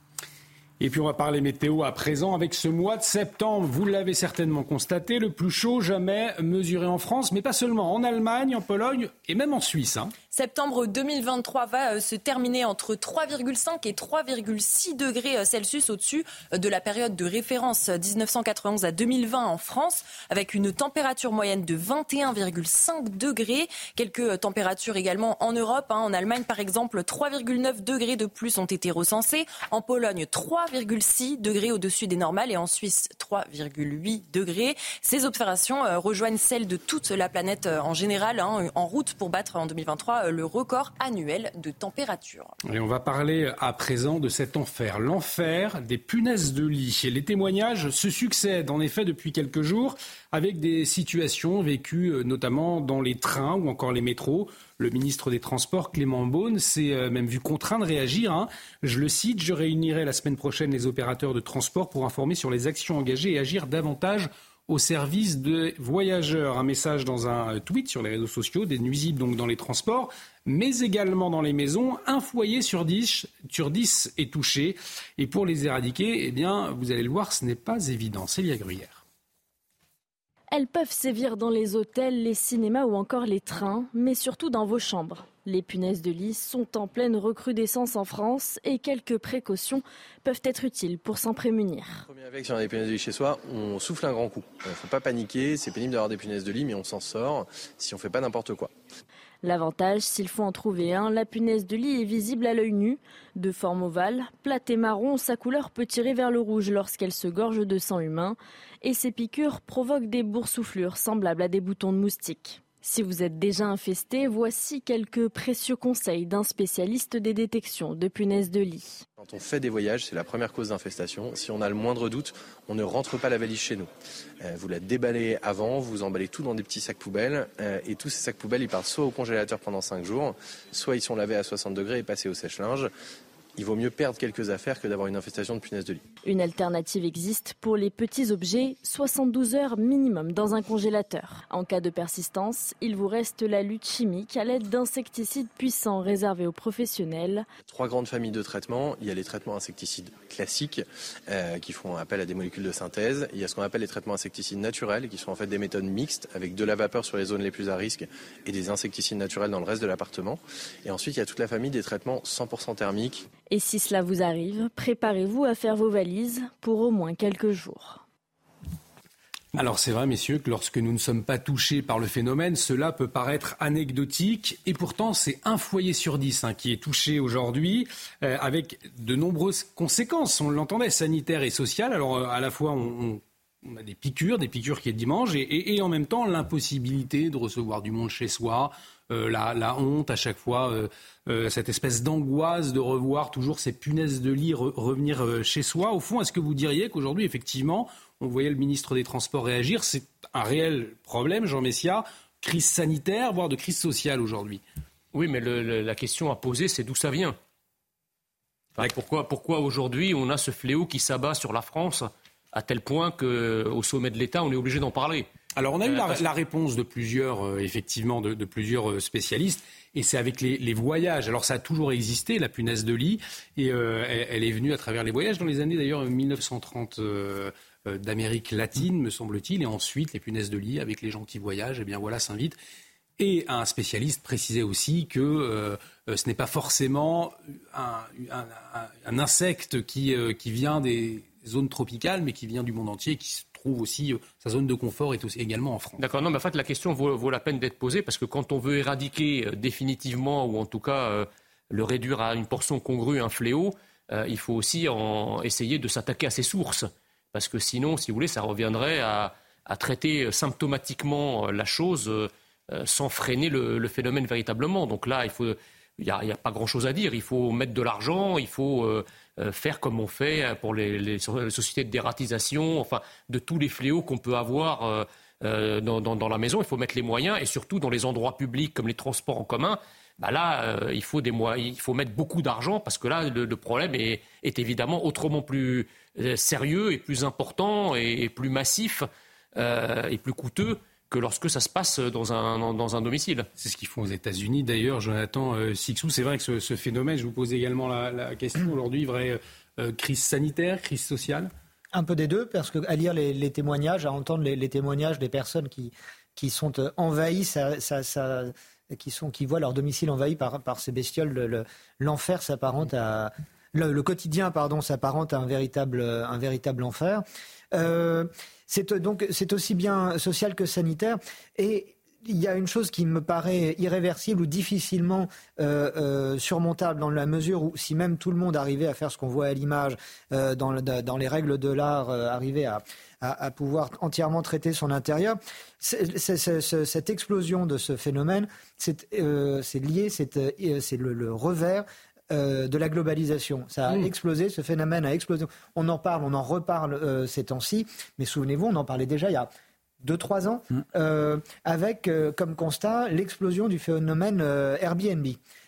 Et puis on va parler météo à présent avec ce mois de septembre. Vous l'avez certainement constaté, le plus chaud jamais mesuré en France, mais pas seulement, en Allemagne, en Pologne et même en Suisse. Hein. Septembre 2023 va euh, se terminer entre 3,5 et 3,6 degrés Celsius au-dessus de la période de référence 1991 à 2020 en France, avec une température moyenne de 21,5 degrés. Quelques températures également en Europe. Hein. En Allemagne, par exemple, 3,9 degrés de plus ont été recensés. En Pologne, 3,6 degrés au-dessus des normales et en Suisse, 3,8 degrés. Ces observations euh, rejoignent celles de toute la planète euh, en général, hein, en route pour battre en 2023 euh, le record annuel de température. Et on va parler à présent de cet enfer, l'enfer des punaises de lit. Les témoignages se succèdent en effet depuis quelques jours avec des situations vécues notamment dans les trains ou encore les métros. Le ministre des Transports, Clément Beaune, s'est euh, même vu contraint de réagir. Hein. Je le cite, je réunirai la semaine prochaine les opérateurs de transport pour informer sur les actions engagées et agir davantage au service des voyageurs. Un message dans un tweet sur les réseaux sociaux, des nuisibles donc dans les transports, mais également dans les maisons. Un foyer sur 10, sur 10 est touché. Et pour les éradiquer, eh bien, vous allez le voir, ce n'est pas évident. Célia Gruyère. Elles peuvent sévir dans les hôtels, les cinémas ou encore les trains, mais surtout dans vos chambres. Les punaises de lit sont en pleine recrudescence en France et quelques précautions peuvent être utiles pour s'en prémunir. Premier avec, si on a des punaises de lit chez soi, on souffle un grand coup. Il ne faut pas paniquer, c'est pénible d'avoir des punaises de lit, mais on s'en sort si on ne fait pas n'importe quoi. L'avantage, s'il faut en trouver un, la punaise de lit est visible à l'œil nu. De forme ovale, plate et marron, sa couleur peut tirer vers le rouge lorsqu'elle se gorge de sang humain. Et ses piqûres provoquent des boursouflures semblables à des boutons de moustique. Si vous êtes déjà infesté, voici quelques précieux conseils d'un spécialiste des détections de punaises de lit. Quand on fait des voyages, c'est la première cause d'infestation. Si on a le moindre doute, on ne rentre pas la valise chez nous. Euh, vous la déballez avant, vous emballez tout dans des petits sacs poubelles, euh, et tous ces sacs poubelles, ils partent soit au congélateur pendant 5 jours, soit ils sont lavés à 60 degrés et passés au sèche-linge il vaut mieux perdre quelques affaires que d'avoir une infestation de punaises de lit. Une alternative existe pour les petits objets, 72 heures minimum dans un congélateur. En cas de persistance, il vous reste la lutte chimique à l'aide d'insecticides puissants réservés aux professionnels. Trois grandes familles de traitements. Il y a les traitements insecticides classiques euh, qui font appel à des molécules de synthèse. Il y a ce qu'on appelle les traitements insecticides naturels qui sont en fait des méthodes mixtes avec de la vapeur sur les zones les plus à risque et des insecticides naturels dans le reste de l'appartement. Et ensuite, il y a toute la famille des traitements 100% thermiques et si cela vous arrive, préparez-vous à faire vos valises pour au moins quelques jours. Alors c'est vrai, messieurs, que lorsque nous ne sommes pas touchés par le phénomène, cela peut paraître anecdotique, et pourtant c'est un foyer sur dix hein, qui est touché aujourd'hui, euh, avec de nombreuses conséquences, on l'entendait, sanitaires et sociales. Alors euh, à la fois on, a des piqûres, des piqûres qui est dimanche, et en même temps l'impossibilité de recevoir du monde chez soi, euh, la, honte à chaque fois, euh, euh, cette espèce d'angoisse de revoir toujours ces punaises de lit revenir chez soi. Au fond, est-ce que vous diriez qu'aujourd'hui, effectivement, on voyait le ministre des Transports réagir, c'est un réel problème, Jean Messia, crise sanitaire, voire de crise sociale aujourd'hui. Oui, mais la question à poser, c'est d'où ça vient? Pourquoi, pourquoi aujourd'hui on a ce fléau qui s'abat sur la France à tel point qu'au sommet de l'État, on est obligé d'en parler? Alors on a eu euh, la, réponse de plusieurs, euh, effectivement, de, plusieurs euh, spécialistes, et c'est avec les, voyages. Alors ça a toujours existé, la punaise de lit, et elle, est venue à travers les voyages dans les années d'ailleurs 1930 d'Amérique latine, me semble-t-il, et ensuite les punaises de lit avec les gens qui voyagent, et eh bien voilà, s'invite. Et un spécialiste précisait aussi que ce n'est pas forcément un, insecte qui, qui vient des zones tropicales, mais qui vient du monde entier, qui aussi euh, sa zone de confort est aussi également en France. D'accord, non, mais en fait la question vaut, la peine d'être posée parce que quand on veut éradiquer euh, définitivement ou en tout cas euh, le réduire à une portion congrue, un fléau, il faut aussi essayer de s'attaquer à ses sources parce que sinon, si vous voulez, ça reviendrait à, traiter symptomatiquement la chose sans freiner le, phénomène véritablement. Donc là, il faut n'y a, pas grand-chose à dire. Il faut mettre de l'argent, il faut faire comme on fait pour les, sociétés de dératisation, enfin, de tous les fléaux qu'on peut avoir euh, euh, dans, la maison. Il faut mettre les moyens et surtout dans les endroits publics comme les transports en commun. Bah là, il, faut des moyens, il faut mettre beaucoup d'argent parce que là, le, problème est, évidemment autrement plus sérieux et plus important et plus massif et plus coûteux que lorsque ça se passe dans un, dans un domicile. C'est ce qu'ils font aux États-Unis. D'ailleurs, Jonathan euh, Sixou, c'est vrai que ce, phénomène, je vous pose également la, question aujourd'hui, vraie euh, crise sanitaire, crise sociale? Un peu des deux, parce qu'à lire les, témoignages, à entendre les, témoignages des personnes qui, qui sont euh, envahies, ça, ça, qui, sont, qui voient leur domicile envahi par, par ces bestioles. L'enfer s'apparente à. Le, quotidien, pardon, s'apparente à un véritable, un véritable enfer. Euh, c'est donc c'est aussi bien social que sanitaire. Et il y a une chose qui me paraît irréversible ou difficilement euh, euh, surmontable dans la mesure où si même tout le monde arrivait à faire ce qu'on voit à l'image euh, dans, dans, les règles de l'art, arriver à, à, pouvoir entièrement traiter son intérieur, cette explosion de ce phénomène, c'est lié, c'est le, revers de la globalisation. Ça a mmh. explosé, ce phénomène a explosé. On en parle, on en reparle ces temps-ci, mais souvenez-vous, on en parlait déjà il y a deux, trois ans, mm. euh, avec euh, comme constat l'explosion du phénomène euh, Airbnb.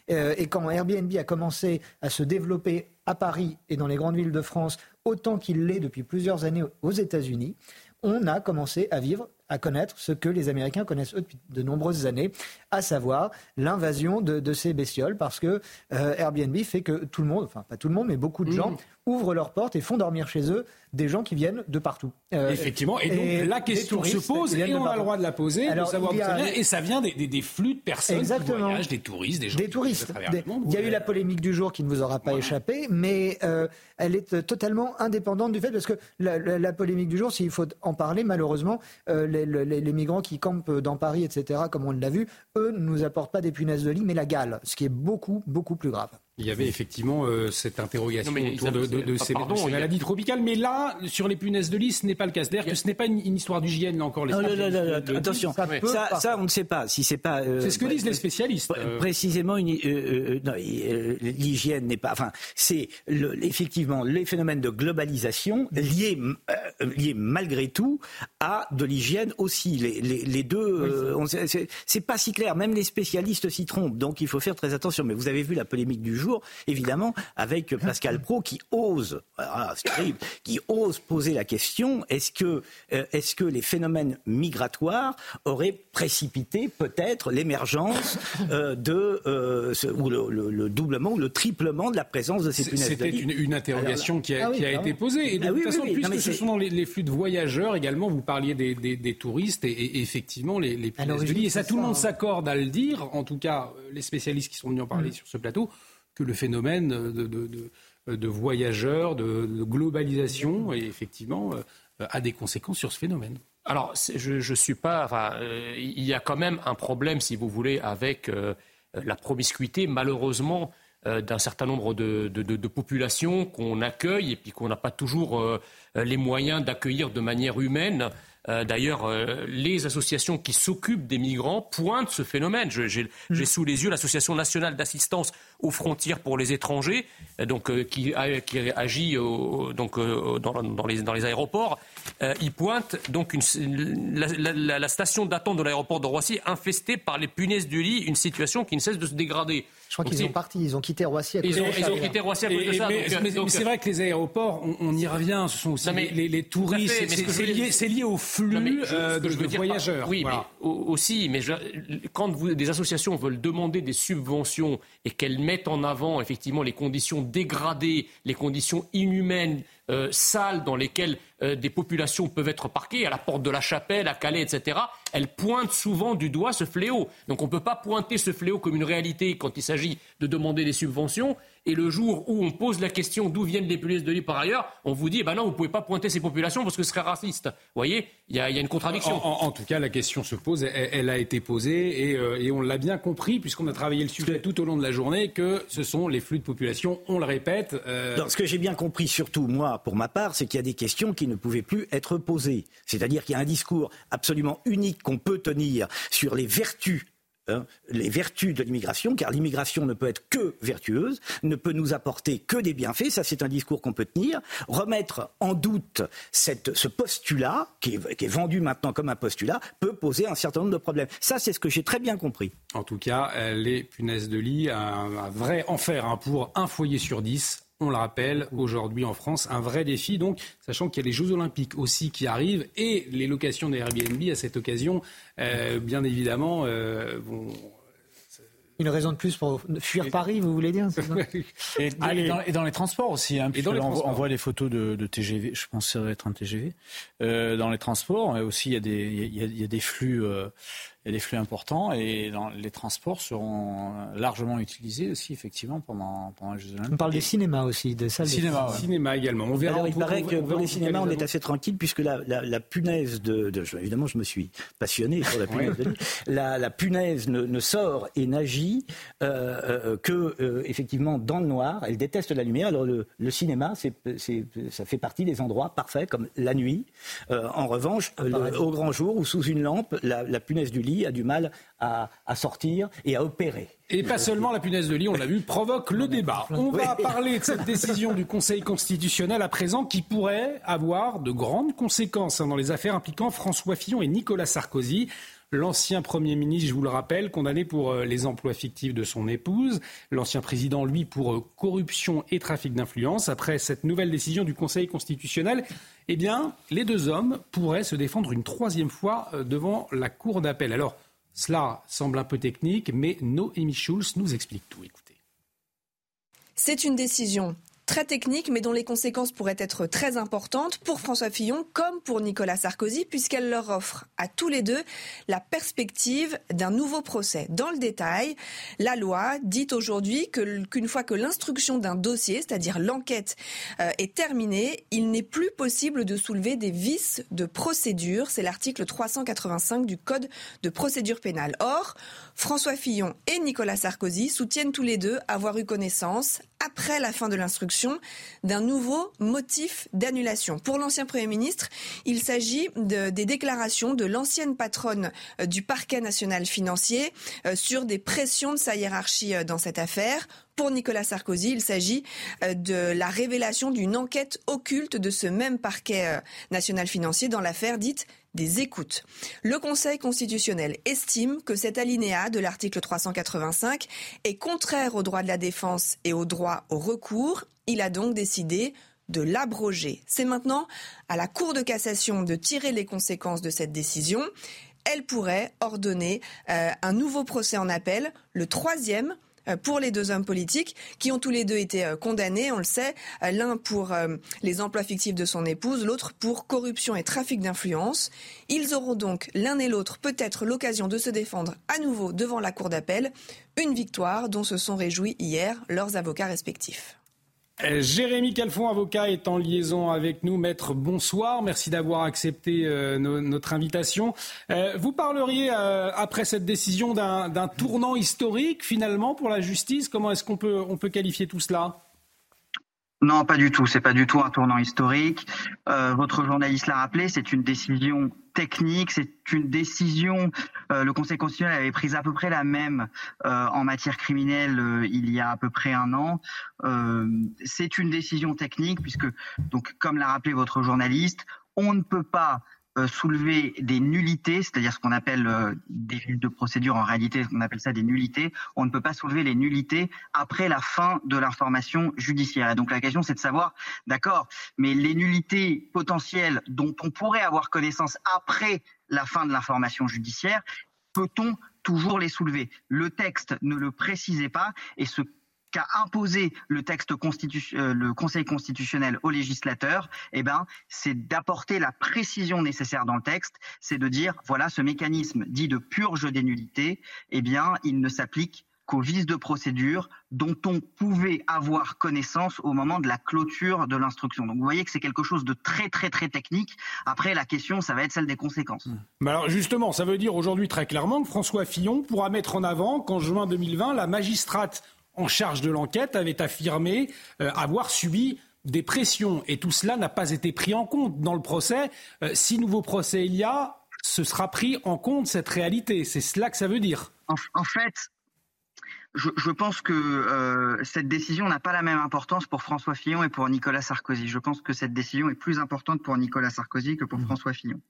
et quand Airbnb a commencé à se développer à Paris et dans les grandes villes de France, autant qu'il l'est depuis plusieurs années aux États-Unis, on a commencé à vivre à connaître ce que les Américains connaissent eux depuis de nombreuses années, à savoir l'invasion de, ces bestioles, parce que Airbnb fait que tout le monde, enfin pas tout le monde, mais beaucoup de mm. gens ouvrent leurs portes et font dormir chez eux des gens qui viennent de partout. Euh, Effectivement, et donc la question se pose, et on a le droit de la poser, de savoir d'où ça vient, et ça vient des, des, flux de personnes Exactement. qui voyagent, des touristes, des gens des touristes. il y a eu la polémique du jour qui ne vous aura pas échappé, mais euh, elle est totalement indépendante du fait, parce que la, la, polémique du jour, s'il faut en parler, malheureusement, euh, les, les, les, migrants qui campent dans Paris, etc., comme on l'a vu, eux ne nous apportent pas des punaises de lit, mais la gale, ce qui est beaucoup, beaucoup plus grave. Il y avait effectivement euh, cette interrogation autour de, de, de, ces, maladies tropicales, mais là, sur les punaises de lit, ce n'est pas le cas. C'est-à-dire que ce n'est pas une, histoire d'hygiène, là encore. Les non, non, non, attention, ça, ça, on ne sait pas. Si c'est pas. Euh, c'est ce que disent les spécialistes. Euh. Précisément, l'hygiène n'est pas. Enfin, c'est effectivement les phénomènes de globalisation liés, liés malgré tout à de l'hygiène aussi. Les, les, les deux, c'est pas si clair. Même les spécialistes s'y trompent. Donc, il faut faire très attention. Mais vous avez vu la polémique du jour évidemment, avec Pascal Pro qui ose, ah, terrible, qui ose poser la question est-ce que, euh, est-ce que les phénomènes migratoires auraient précipité peut-être l'émergence euh, de euh, ou le, doublement ou le triplement de la présence de ces punaises C'était une, interrogation qui a, ah été posée. Et de ah toute façon, puisque ce sont dans les, flux de voyageurs également, vous parliez des, touristes et, effectivement les, les punaises de lit. Et ça, tout le monde s'accorde à le dire. En tout cas, les spécialistes qui sont venus en parler mm. sur ce plateau que le phénomène de, voyageurs, de, globalisation, et effectivement, euh, a des conséquences sur ce phénomène. Alors, je ne suis pas. Enfin, euh, il y a quand même un problème, si vous voulez, avec euh, la promiscuité, malheureusement, d'un certain nombre de, populations qu'on accueille et puis qu'on n'a pas toujours les moyens d'accueillir de manière humaine. Euh, d'ailleurs, euh, les associations qui s'occupent des migrants pointent ce phénomène. J'ai mm. sous les yeux l'Association nationale d'assistance aux frontières pour les étrangers, euh, donc, qui, agit donc, dans, les, aéroports. ils pointent donc la, station d'attente de l'aéroport de Roissy infestée par les punaises du lit, une situation qui ne cesse de se dégrader. Je crois qu'ils ont parti, ils ont quitté Roissy à cause ils ont, de ça. Ils ont quitté Roissy à cause de ça. Mais, c'est vrai que les aéroports, on, y revient, ce sont aussi les, touristes, c'est lié, au flux euh, de, voyageurs. oui, mais aussi, mais quand vous, des associations veulent demander des subventions et qu'elles mettent en avant effectivement les conditions dégradées, les conditions inhumaines, euh, sales dans lesquelles euh, des populations peuvent être parquées, à la porte de la chapelle, à Calais, etc., elles pointent souvent du doigt ce fléau. Donc on ne peut pas pointer ce fléau comme une réalité quand il s'agit de demander des subventions et le jour où on pose la question d'où viennent les punaises de lit par ailleurs, on vous dit, bah non, vous ne pouvez pas pointer ces populations parce que ce serait raciste. Vous voyez, il y, a une contradiction. En, tout cas, la question se pose, elle, a été posée euh, et, on l'a bien compris puisqu'on a travaillé le sujet tout au long de la journée que ce sont les flux de population, on le répète. Euh... ce que j'ai bien compris, surtout moi, pour ma part, c'est qu'il y a des questions qui ne pouvaient plus être posées. C'est-à-dire qu'il y a un discours absolument unique qu'on peut tenir sur les vertus Hein, les vertus de l'immigration, car l'immigration ne peut être que vertueuse, ne peut nous apporter que des bienfaits, ça c'est un discours qu'on peut tenir, remettre en doute ce postulat, qui est, vendu maintenant comme un postulat, peut poser un certain nombre de problèmes. Ça c'est ce que j'ai très bien compris. En tout cas, euh, les punaises de lit, un, vrai enfer hein, pour un foyer sur dix on le rappelle, aujourd'hui en France, un vrai défi. Donc, sachant qu'il y a les Jeux Olympiques aussi qui arrivent et les locations des Airbnb à cette occasion, euh, bien évidemment, euh, vont une raison de plus pour fuir Paris, vous voulez dire et, dans, les transports aussi. Hein, et dans les on, voit les photos de, TGV, je pense que ça va être un TGV. Euh, dans les transports, aussi, il y a des, il y a, des flux il y a des flux importants et les transports seront largement utilisés aussi, effectivement, pendant, pendant les Jeux On parle des cinémas aussi, des salles cinéma, de cinéma également. On verra. Alors, il paraît que pour les cinémas, on est assez tranquille puisque la, la, punaise de, Évidemment, je me suis passionné sur la punaise de lit. La, punaise ne, sort et n'agit euh, euh, que, euh, effectivement, dans le noir. Elle déteste la lumière. Alors, le, le cinéma, c'est, ça fait partie des endroits parfaits, comme la nuit. en revanche, au grand jour ou sous une lampe, la, punaise du lit a du mal à, sortir et à opérer. Et pas seulement la punaise de lit, on l'a vu, provoque le débat. On va parler de cette décision du Conseil constitutionnel à présent qui pourrait avoir de grandes conséquences hein, dans les affaires impliquant François Fillon et Nicolas Sarkozy. L'ancien Premier ministre, je vous le rappelle, condamné pour euh, les emplois fictifs de son épouse. L'ancien président, lui, pour euh, corruption et trafic d'influence. Après cette nouvelle décision du Conseil constitutionnel, eh bien, les deux hommes pourraient se défendre une troisième fois euh, devant la Cour d'appel. Alors, cela semble un peu technique, mais Noémie Schulz nous explique tout. Écoutez. C'est une décision très technique, mais dont les conséquences pourraient être très importantes pour François Fillon comme pour Nicolas Sarkozy, puisqu'elle leur offre à tous les deux la perspective d'un nouveau procès. Dans le détail, la loi dit aujourd'hui qu'une fois que l'instruction d'un dossier, c'est-à-dire l'enquête, euh, est terminée, il n'est plus possible de soulever des vices de procédure. C'est l'article 385 du Code de procédure pénale. Or, François Fillon et Nicolas Sarkozy soutiennent tous les deux avoir eu connaissance, après la fin de l'instruction, d'un nouveau motif d'annulation. Pour l'ancien Premier ministre, il s'agit de, des déclarations de l'ancienne patronne euh, du parquet national financier euh, sur des pressions de sa hiérarchie euh, dans cette affaire. Pour Nicolas Sarkozy, il s'agit de la révélation d'une enquête occulte de ce même parquet national financier dans l'affaire dite des écoutes. Le Conseil constitutionnel estime que cet alinéa de l'article 385 est contraire au droit de la défense et au droit au recours. Il a donc décidé de l'abroger. C'est maintenant à la Cour de cassation de tirer les conséquences de cette décision. Elle pourrait ordonner euh, un nouveau procès en appel, le troisième pour les deux hommes politiques qui ont tous les deux été euh, condamnés, on le sait, euh, l'un pour les emplois fictifs de son épouse, l'autre pour corruption et trafic d'influence. Ils auront donc l'un et l'autre peut-être l'occasion de se défendre à nouveau devant la Cour d'appel, une victoire dont se sont réjouis hier leurs avocats respectifs. Euh, Jérémy Calfon, avocat, est en liaison avec nous. Maître, bonsoir. Merci d'avoir accepté euh, notre invitation. Euh, vous parleriez, après cette décision, d'un tournant historique, finalement, pour la justice. Comment est-ce qu'on peut, on qualifier tout cela? Non, pas du tout. C'est pas du tout un tournant historique. Votre journaliste l'a rappelé, c'est une décision technique, c'est une décision. Euh, le Conseil constitutionnel avait pris à peu près la même euh, en matière criminelle il y a à peu près un an. c'est une décision technique puisque, donc, comme l'a rappelé votre journaliste, on ne peut pas euh, soulever des nullités, c'est-à-dire ce qu'on appelle euh, des vices de procédure, en réalité on appelle ça des nullités, on ne peut pas soulever les nullités après la fin de l'information judiciaire. Et donc la question c'est de savoir, d'accord, mais les nullités potentielles dont on pourrait avoir connaissance après la fin de l'information judiciaire, peut-on toujours les soulever? Le texte ne le précisait pas et ce qu'a imposé le texte euh, le Conseil constitutionnel au législateur, eh ben, c'est d'apporter la précision nécessaire dans le texte, c'est de dire voilà ce mécanisme dit de purge des nullités, eh bien, il ne s'applique qu'aux vices de procédure dont on pouvait avoir connaissance au moment de la clôture de l'instruction. Donc vous voyez que c'est quelque chose de très très très technique. Après la question, ça va être celle des conséquences. Mais bah alors justement, ça veut dire aujourd'hui très clairement que François Fillon pourra mettre en avant qu'en juin 2020, la magistrate en charge de l'enquête avait affirmé euh, avoir subi des pressions. Et tout cela n'a pas été pris en compte dans le procès. Euh, si nouveau procès il y a, ce sera pris en compte cette réalité. C'est cela que ça veut dire. en fait, je, pense que euh, cette décision n'a pas la même importance pour François Fillon et pour Nicolas Sarkozy. Je pense que cette décision est plus importante pour Nicolas Sarkozy que pour mmh. François Fillon.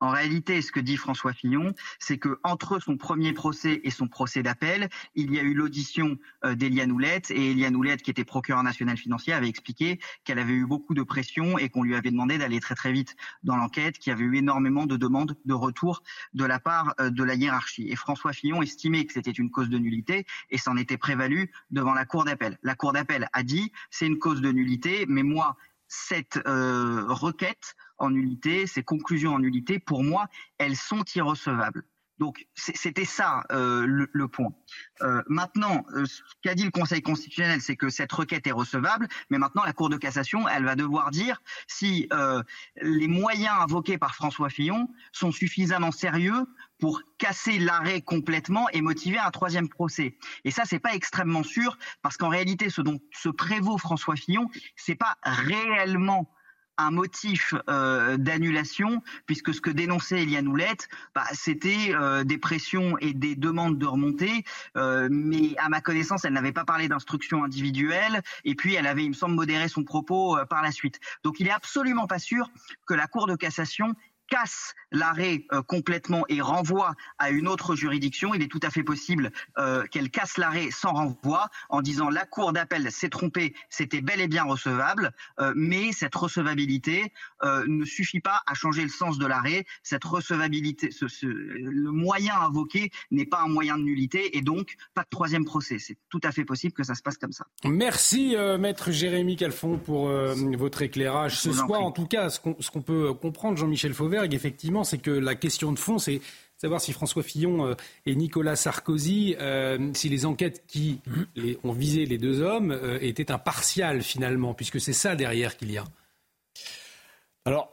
En réalité, ce que dit François Fillon, c'est que entre son premier procès et son procès d'appel, il y a eu l'audition euh, d'Eliane Houlette et Eliane Houlette, qui était procureur national financier, avait expliqué qu'elle avait eu beaucoup de pression et qu'on lui avait demandé d'aller très très vite dans l'enquête, qu'il y avait eu énormément de demandes de retour de la part euh, de la hiérarchie. Et François Fillon estimait que c'était une cause de nullité et s'en était prévalu devant la Cour d'appel. La Cour d'appel a dit c'est une cause de nullité, mais moi, cette euh, requête en nullité, ces conclusions en nullité, pour moi, elles sont irrecevables. Donc c'était ça euh, le, point. Euh, maintenant, euh, ce qu'a dit le Conseil constitutionnel, c'est que cette requête est recevable, mais maintenant la Cour de cassation, elle va devoir dire si les moyens invoqués par François Fillon sont suffisamment sérieux pour casser l'arrêt complètement et motiver un troisième procès. Et ça, c'est pas extrêmement sûr, parce qu'en réalité, ce dont se prévaut François Fillon, c'est pas réellement un motif euh, d'annulation, puisque ce que dénonçait Eliane Houlette, bah, c'était euh, des pressions et des demandes de remontée, euh, mais à ma connaissance, elle n'avait pas parlé d'instruction individuelle, et puis elle avait, il me semble, modéré son propos par la suite. Donc il est absolument pas sûr que la Cour de cassation casse l'arrêt euh, complètement et renvoie à une autre juridiction, il est tout à fait possible euh, qu'elle casse l'arrêt sans renvoi en disant la cour d'appel s'est trompée, c'était bel et bien recevable, euh, mais cette recevabilité ne suffit pas à changer le sens de l'arrêt. Cette recevabilité, le moyen invoqué n'est pas un moyen de nullité et donc pas de troisième procès. C'est tout à fait possible que ça se passe comme ça. Merci maître Jérémy Calfon pour votre éclairage ce soir. En tout cas, ce qu'on peut comprendre, Jean-Michel Effectivement, c'est que la question de fond, c'est savoir si François Fillon euh, et Nicolas Sarkozy, euh, si les enquêtes qui ont visé les deux hommes euh, étaient impartiales finalement, puisque c'est ça derrière qu'il y a. Alors,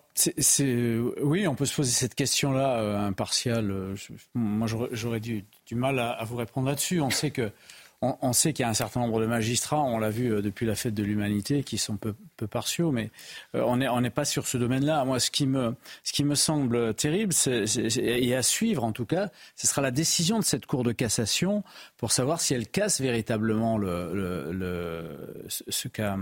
oui, on peut se poser cette question-là, impartiale. moi, j'aurais du, mal à, vous répondre là-dessus. On sait que on, sait qu'il y a un certain nombre de magistrats, on l'a vu euh, depuis la fête de l'humanité, qui sont peu, partiaux, mais euh, on n'est pas sur ce domaine-là. Moi, ce qui me, semble terrible, et à suivre en tout cas, ce sera la décision de cette Cour de cassation pour savoir si elle casse véritablement ce qu'a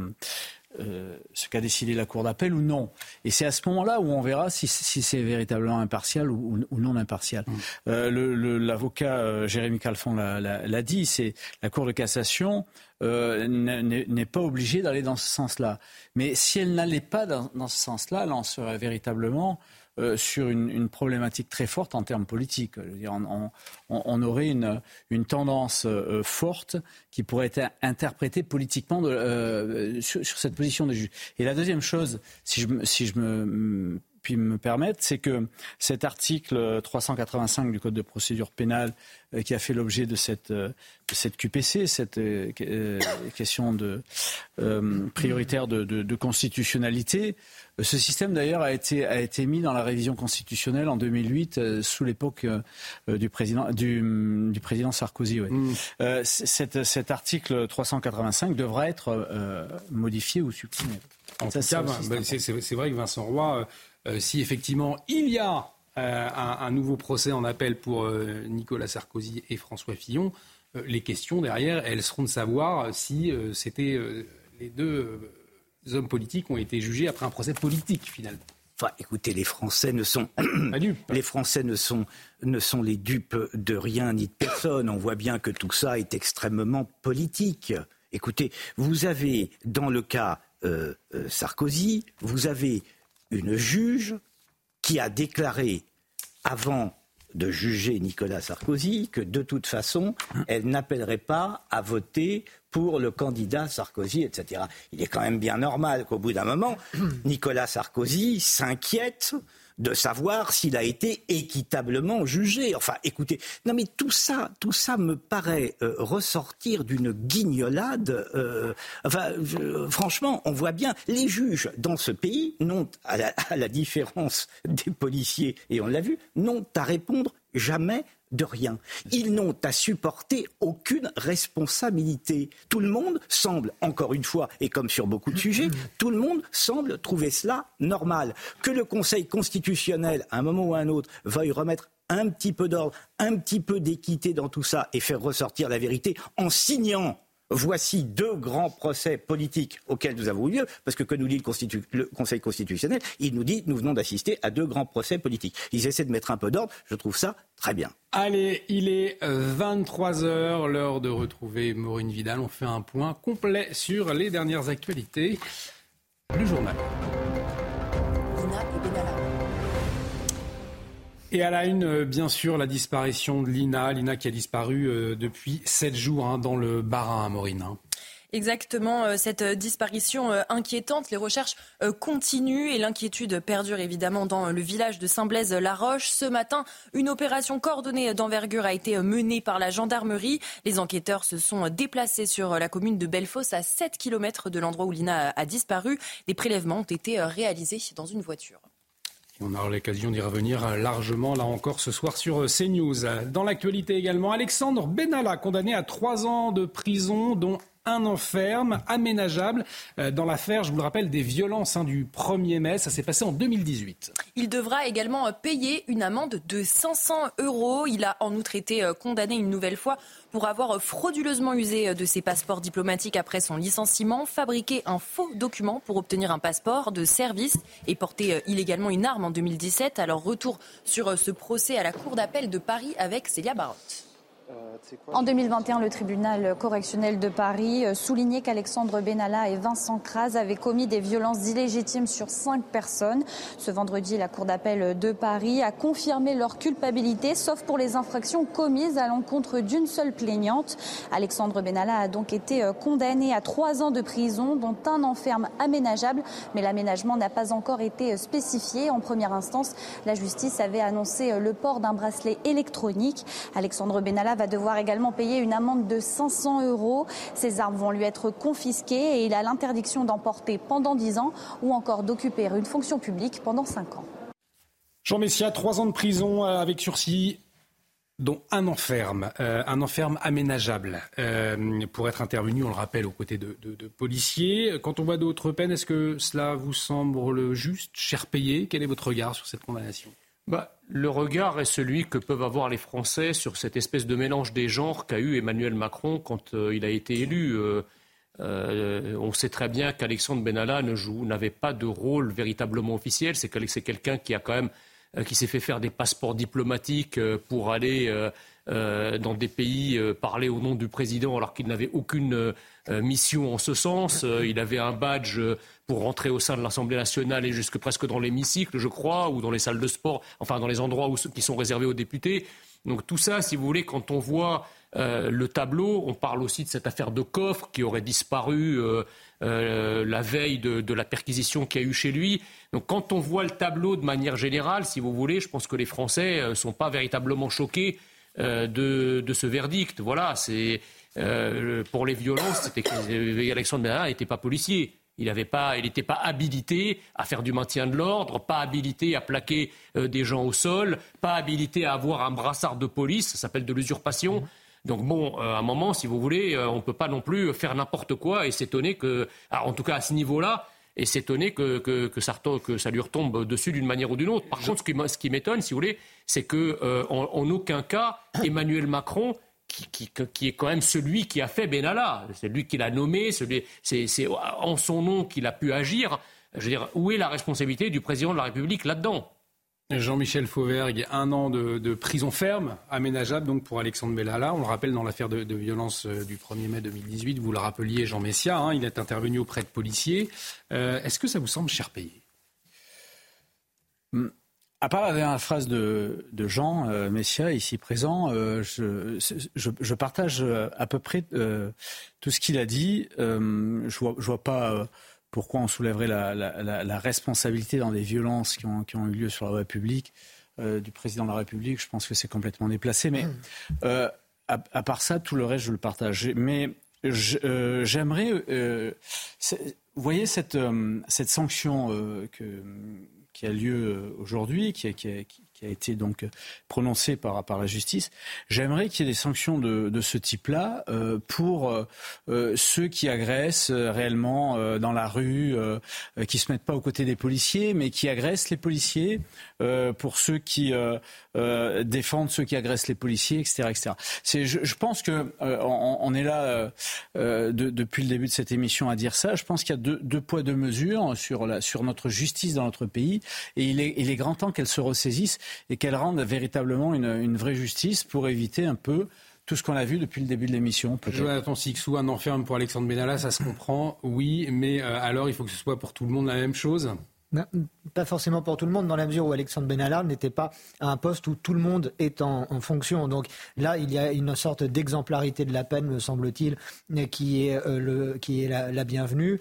euh, ce qu'a décidé la Cour d'appel ou non. Et c'est à ce moment-là où on verra si, c'est véritablement impartial ou, non impartial. Mm. Euh, l'avocat euh, Jérémy Calfon l'a dit, c'est la Cour de cassation n'est pas obligée d'aller dans ce sens-là. Mais si elle n'allait pas dans, dans ce sens-là, elle en serait véritablement euh, sur une, problématique très forte en termes politiques. on, aurait une, tendance euh, forte qui pourrait être interprétée politiquement euh, sur, cette position de juge. Et la deuxième chose, si je, si je me puis me permettre, c'est que cet article 385 du Code de procédure pénale qui a fait l'objet de cette, de cette QPC, cette question de, prioritaire de, de constitutionnalité, ce système, d'ailleurs, a été, a été mis dans la révision constitutionnelle en 2008, euh, sous l'époque euh, du, président, du, du, président Sarkozy. Mm. Euh, cet article 385 devra être modifié ou supprimé. En tout cas, c'est vrai que Vincent Roy, si effectivement il y a un, un, nouveau procès en appel pour Nicolas Sarkozy et François Fillon, les questions derrière, elles seront de savoir si c'était les deux hommes politiques ont été jugés après un procès politique finalement. Enfin, écoutez, les Français ne sont les Français ne sont ne sont les dupes de rien ni de personne. On voit bien que tout ça est extrêmement politique. Écoutez, vous avez dans le cas euh, euh, Sarkozy, vous avez une juge qui a déclaré avant de juger Nicolas Sarkozy que de toute façon, elle n'appellerait pas à voter pour le candidat Sarkozy, etc. Il est quand même bien normal qu'au bout d'un moment, Nicolas Sarkozy s'inquiète de savoir s'il a été équitablement jugé. Enfin, écoutez, non mais tout ça, tout ça me paraît euh, ressortir d'une guignolade. Euh, enfin, franchement, on voit bien les juges dans ce pays n'ont, à la différence des policiers, et on l'a vu, n'ont à répondre jamais de rien. Ils n'ont à supporter aucune responsabilité. Tout le monde semble, encore une fois, et comme sur beaucoup de sujets, tout le monde semble trouver cela normal. Que le Conseil constitutionnel, à un moment ou à un autre, veuille remettre un petit peu d'ordre, un petit peu d'équité dans tout ça et faire ressortir la vérité en signant voici deux grands procès politiques auxquels nous avons eu lieu, parce que que nous dit le, Conseil constitutionnel, il nous dit nous venons d'assister à deux grands procès politiques. Ils essaient de mettre un peu d'ordre, je trouve ça très bien. Allez, il est 23h, euh, l'heure de retrouver Maureen Vidal. On fait un point complet sur les dernières actualités. Le journal. Et à la une, euh, bien sûr, la disparition de Lina. Lina qui a disparu euh, depuis sept jours hein, dans le Barin à Maureen. Hein. Exactement, euh, cette disparition inquiétante, les recherches continuent et l'inquiétude perdure évidemment dans le village de Saint-Blaise-la-Roche. Ce matin, une opération coordonnée d'envergure a été menée par la gendarmerie. Les enquêteurs se sont déplacés sur la commune de Bellefosse à 7 km de l'endroit où Lina a disparu. Des prélèvements ont été réalisés dans une voiture. On aura l'occasion d'y revenir largement, là encore, ce soir sur CNews. Dans l'actualité également, Alexandre Benalla, condamné à trois ans de prison, dont un an ferme, aménageable, euh, dans l'affaire, je vous le rappelle, des violences hein, du 1er mai. Ça s'est passé en 2018. Il devra également payer une amende de 500 euros. Il a en outre été euh, condamné une nouvelle fois pour avoir frauduleusement usé euh, de ses passeports diplomatiques après son licenciement, fabriqué un faux document pour obtenir un passeport de service et porter illégalement une arme en 2017. Alors retour sur ce procès à la Cour d'appel de Paris avec Célia Barotte. En 2021, le tribunal correctionnel de Paris euh, soulignait qu'Alexandre Benalla et Vincent Kras avaient commis des violences illégitimes sur cinq personnes. Ce vendredi, la Cour d'appel de Paris a confirmé leur culpabilité, sauf pour les infractions commises à l'encontre d'une seule plaignante. Alexandre Benalla a donc été euh, condamné à trois ans de prison, dont un enferme aménageable, mais l'aménagement n'a pas encore été euh, spécifié. En première instance, la justice avait annoncé le port d'un bracelet électronique. Alexandre Benalla va devoir également payer une amende de 500 euros. Ses armes vont lui être confisquées et il a l'interdiction d'emporter pendant 10 ans ou encore d'occuper une fonction publique pendant 5 ans. Jean Messia, 3 ans de prison euh, avec sursis dont un enferme, euh, un enferme aménageable, euh, pour être intervenu, on le rappelle, aux côtés de, de policiers. Quand on voit d'autres peines, est-ce que cela vous semble juste, cher payé? Quel est votre regard sur cette condamnation? Bah, le regard est celui que peuvent avoir les Français sur cette espèce de mélange des genres qu'a eu Emmanuel Macron quand euh, il a été élu. Euh, euh, on sait très bien qu'Alexandre Benalla n'avait pas de rôle véritablement officiel. C'est quelqu'un qui a quand même qui s'est fait faire des passeports diplomatiques pour aller dans des pays parler au nom du président alors qu'il n'avait aucune mission en ce sens. il avait un badge pour rentrer au sein de l'Assemblée nationale et jusque presque dans l'hémicycle, je crois, ou dans les salles de sport, enfin dans les endroits qui sont réservés aux députés. Donc tout ça, si vous voulez, quand on voit euh, le tableau, on parle aussi de cette affaire de coffre qui aurait disparu euh, euh, la veille de, la perquisition qu'il y a eu chez lui. Donc quand on voit le tableau de manière générale, si vous voulez, je pense que les Français ne sont pas véritablement choqués de, de, ce verdict. Voilà, c'est pour les violences, c'était qu'Alexandre Bernard n'était pas policier. Il n'était pas, pas, habilité à faire du maintien de l'ordre, pas habilité à plaquer euh, des gens au sol, pas habilité à avoir un brassard de police, ça s'appelle de l'usurpation. Donc bon, euh, à un moment, si vous voulez, euh, on ne peut pas non plus faire n'importe quoi et s'étonner que, ah, en tout cas à ce niveau-là, et s'étonner que, que, ça, que, ça, lui retombe dessus d'une manière ou d'une autre. Par contre, ce qui, m'étonne, si vous voulez, c'est qu'en en aucun cas, Emmanuel Macron qui, est quand même celui qui a fait Benalla. C'est lui qui l'a nommé, c'est en son nom qu'il a pu agir. Je veux dire, où est la responsabilité du président de la République là-dedans? Jean-Michel Fauvergue, un an de, prison ferme, aménageable donc pour Alexandre Benalla. On le rappelle dans l'affaire de, violence euh, du 1er mai 2018, vous le rappeliez Jean Messia, hein, il est intervenu auprès de policiers. Euh, est-ce que ça vous semble cher payé? Hmm. À part la phrase de, Jean euh, Messia, ici présent, je, partage à peu près tout ce qu'il a dit. je ne vois, pas pourquoi on soulèverait la, responsabilité dans des violences qui ont, eu lieu sur la voie publique du président de la République. Je pense que c'est complètement déplacé. Mais à, part ça, tout le reste, je le partage. Mais j'aimerais... vous voyez cette, cette sanction que qui a lieu euh, aujourd'hui, qui, a été donc prononcé par, par la justice. J'aimerais qu'il y ait des sanctions de, de ce type-là euh, pour euh, ceux qui agressent réellement dans la rue, qui se mettent pas aux côtés des policiers, mais qui agressent les policiers, pour ceux qui défendent ceux qui agressent les policiers, etc., etc. Je, je, pense que on, on, est là de, depuis le début de cette émission à dire ça. Je pense qu'il y a deux, deux poids deux mesures sur la, sur notre justice dans notre pays, et il est, il est grand temps qu'elle se ressaisisse et qu'elle rende véritablement une, vraie justice pour éviter un peu tout ce qu'on a vu depuis le début de l'émission. Jonathan Sixou, un enferme pour Alexandre Benalla, ça se comprend, oui, mais euh, alors il faut que ce soit pour tout le monde la même chose? Pas forcément pour tout le monde, dans la mesure où Alexandre Benalla n'était pas à un poste où tout le monde est en, fonction. Donc là, il y a une sorte d'exemplarité de la peine, me semble-t-il, qui est, euh, la, bienvenue.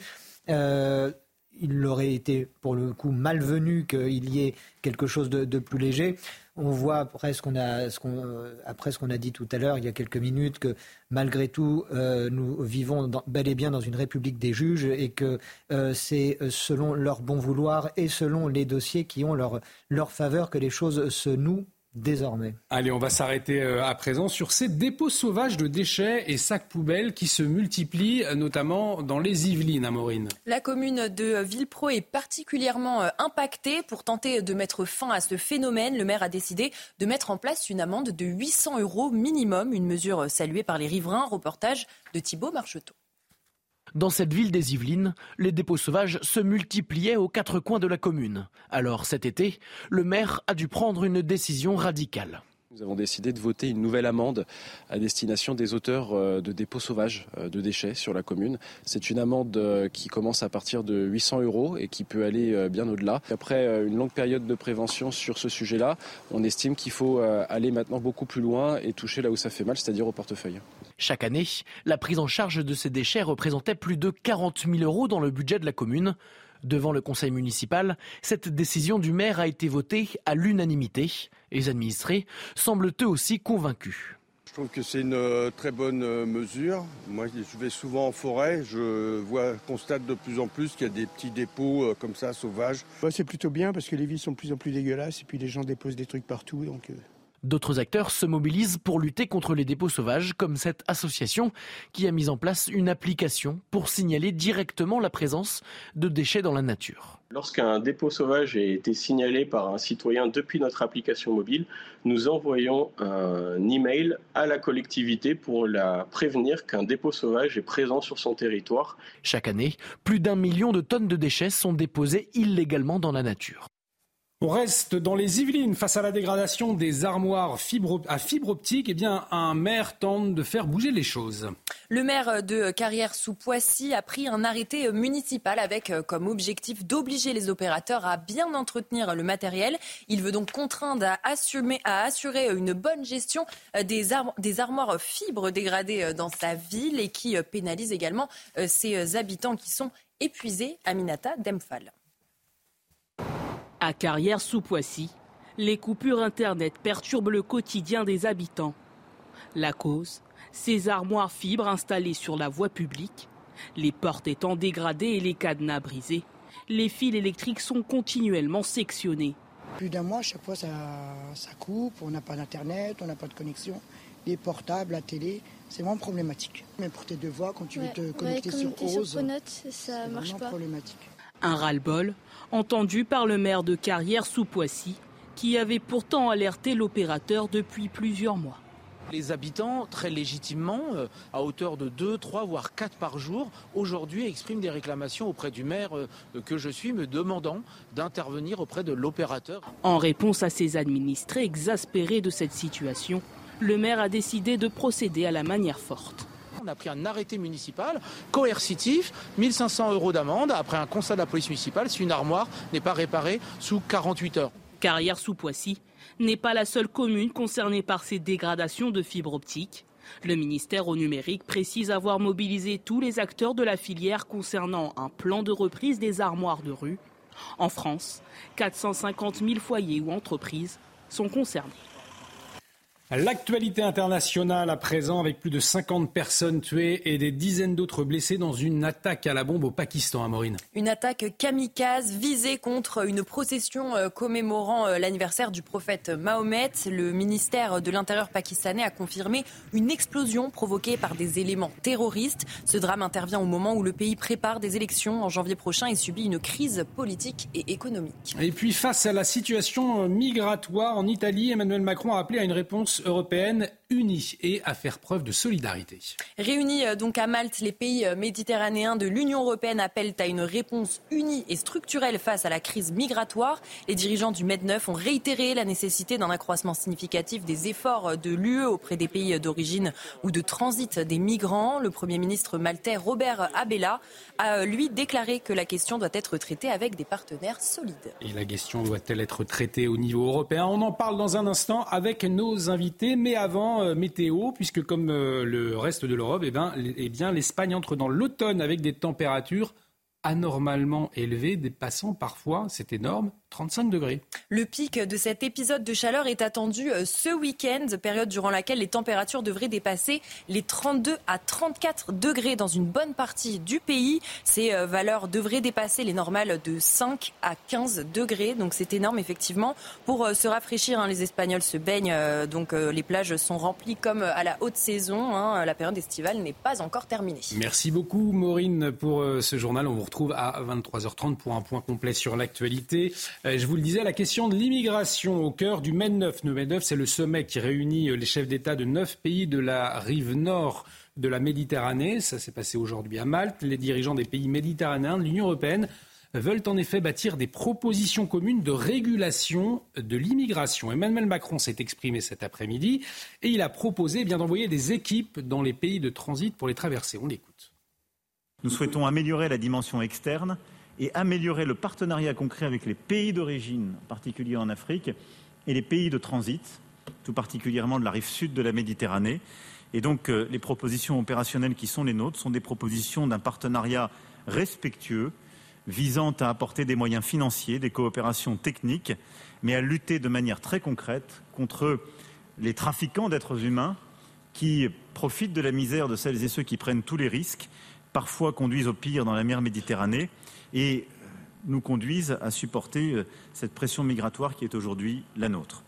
Euh, il aurait été pour le coup malvenu qu'il y ait quelque chose de plus léger. On voit après ce qu'on a, dit tout à l'heure, il y a quelques minutes, que malgré tout, euh, nous vivons bel et bien dans une république des juges et que euh, c'est selon leur bon vouloir et selon les dossiers qui ont leur faveur que les choses se nouent désormais. Allez, on va s'arrêter euh, à présent sur ces dépôts sauvages de déchets et sacs poubelles qui se multiplient, euh, notamment dans les Yvelines, Amorine. La commune de Villepro est particulièrement euh, impactée. Pour tenter de mettre fin à ce phénomène, le maire a décidé de mettre en place une amende de 800 euros minimum, une mesure saluée par les riverains. Reportage de Thibault Marcheteau. Dans cette ville des Yvelines, les dépôts sauvages se multipliaient aux quatre coins de la commune. Alors cet été, le maire a dû prendre une décision radicale. Nous avons décidé de voter une nouvelle amende à destination des auteurs euh, de dépôts sauvages euh, de déchets sur la commune. C'est une amende euh, qui commence à partir de 800 euros et qui peut aller bien au-delà. Après une longue période de prévention sur ce sujet-là, on estime qu'il faut aller maintenant beaucoup plus loin et toucher là où ça fait mal, c'est-à-dire au portefeuille. Chaque année, la prise en charge de ces déchets représentait plus de 40 000 euros dans le budget de la commune. Devant le conseil municipal, cette décision du maire a été votée à l'unanimité. Les administrés semblent eux aussi convaincus. Je trouve que c'est une euh, très bonne euh, mesure. Moi, je vais souvent en forêt. Je vois, constate de plus en plus qu'il y a des petits dépôts euh, comme ça, sauvages. c'est plutôt bien parce que les villes sont de plus en plus dégueulasses et puis les gens déposent des trucs partout. Donc, D'autres acteurs se mobilisent pour lutter contre les dépôts sauvages, comme cette association qui a mis en place une application pour signaler directement la présence de déchets dans la nature. Lorsqu'un dépôt sauvage a été signalé par un citoyen depuis notre application mobile, nous envoyons un email à la collectivité pour la prévenir qu'un dépôt sauvage est présent sur son territoire. Chaque année, plus d'un million de tonnes de déchets sont déposées illégalement dans la nature. On reste dans les Yvelines face à la dégradation des armoires à fibre optique. Eh bien, un maire tente de faire bouger les choses. Le maire de Carrière sous Poissy a pris un arrêté municipal avec euh, comme objectif d'obliger les opérateurs à bien entretenir le matériel. Il veut donc contraindre à, à assurer une bonne gestion euh, des, des armoires fibres dégradées euh, dans sa ville et qui pénalise également ses habitants qui sont épuisés. Aminata Demphal. À Carrière sous Poissy, les coupures Internet perturbent le quotidien des habitants. La cause Ces armoires fibres installées sur la voie publique. Les portes étant dégradées et les cadenas brisés, les fils électriques sont continuellement sectionnés. Plus d'un mois, chaque fois ça, coupe, on n'a pas d'internet, on n'a pas de connexion. Les portables, la télé, c'est vraiment problématique. Même pour tes devoirs, quand tu veux te connecter sur Ose, ça marche pas. problématique. Un ras-le-bol entendu par le maire de Carrière sous Poissy, qui avait pourtant alerté l'opérateur depuis plusieurs mois. Les habitants, très légitimement, euh, à hauteur de 2, 3, voire 4 par jour, aujourd'hui expriment des réclamations auprès du maire euh, que je suis, me demandant d'intervenir auprès de l'opérateur. En réponse à ces administrés exaspérés de cette situation, le maire a décidé de procéder à la manière forte. On a pris un arrêté municipal coercitif, 1500 euros d'amende après un constat de la police municipale si une armoire n'est pas réparée sous 48 heures. Carrière sous Poissy n'est pas la seule commune concernée par ces dégradations de fibres optiques. Le ministère au numérique précise avoir mobilisé tous les acteurs de la filière concernant un plan de reprise des armoires de rue. En France, 450 000 foyers ou entreprises sont concernés. L'actualité internationale à présent avec plus de 50 personnes tuées et des dizaines d'autres blessées dans une attaque à la bombe au Pakistan, à Maureen. Une attaque kamikaze visée contre une procession euh, commémorant euh, l'anniversaire du prophète Mahomet. Le ministère de l'Intérieur pakistanais a confirmé une explosion provoquée par des éléments terroristes. Ce drame intervient au moment où le pays prépare des élections en janvier prochain et subit une crise politique et économique. Et puis face à la situation migratoire en Italie, Emmanuel Macron a appelé à une réponse européenne unie et à faire preuve de solidarité. Réunis euh, donc à Malte, les pays euh, méditerranéens de l'Union européenne appellent à une réponse unie et structurelle face à la crise migratoire. Les dirigeants du Med 9 ont réitéré la nécessité d'un accroissement significatif des efforts de l'UE auprès des pays d'origine ou de transit des migrants. Le Premier ministre maltais Robert Abella a lui déclaré que la question doit être traitée avec des partenaires solides. Et la question doit-elle être traitée au niveau européen? On en parle dans un instant avec nos invités, mais avant euh, météo, puisque comme euh, le reste de l'Europe, eh ben, eh l'Espagne entre dans l'automne avec des températures anormalement élevées, dépassant parfois, c'est énorme, 35 degrés. Le pic de cet épisode de chaleur est attendu euh, ce week-end, période durant laquelle les températures devraient dépasser les 32 à 34 degrés dans une bonne partie du pays. Ces euh, valeurs devraient dépasser les normales de 5 à 15 degrés. Donc c'est énorme effectivement. Pour euh, se rafraîchir, hein, les Espagnols se baignent. Donc les plages sont remplies comme à la haute saison. Hein. La période estivale n'est pas encore terminée. Merci beaucoup Maureen pour ce journal. On vous retrouve à 23h30 pour un point complet sur l'actualité. Euh, je vous le disais, la question de l'immigration au cœur du MED 9. Le MED 9, c'est le sommet qui réunit euh, les chefs d'État de neuf pays de la rive nord de la Méditerranée. Ça s'est passé aujourd'hui à Malte. Les dirigeants des pays méditerranéens de l'Union européenne veulent en effet bâtir des propositions communes de régulation de l'immigration. Emmanuel Macron s'est exprimé cet après-midi et il a proposé eh d'envoyer des équipes dans les pays de transit pour les traverser. On l'écoute. Nous souhaitons améliorer la dimension externe et améliorer le partenariat concret avec les pays d'origine, en particulier en Afrique, et les pays de transit, tout particulièrement de la rive sud de la Méditerranée. Et donc, euh, les propositions opérationnelles qui sont les nôtres sont des propositions d'un partenariat respectueux, visant à apporter des moyens financiers, des coopérations techniques, mais à lutter de manière très concrète contre les trafiquants d'êtres humains qui profitent de la misère de celles et ceux qui prennent tous les risques, parfois conduisent au pire dans la mer Méditerranée, et nous conduisent à supporter euh, cette pression migratoire qui est aujourd'hui la nôtre.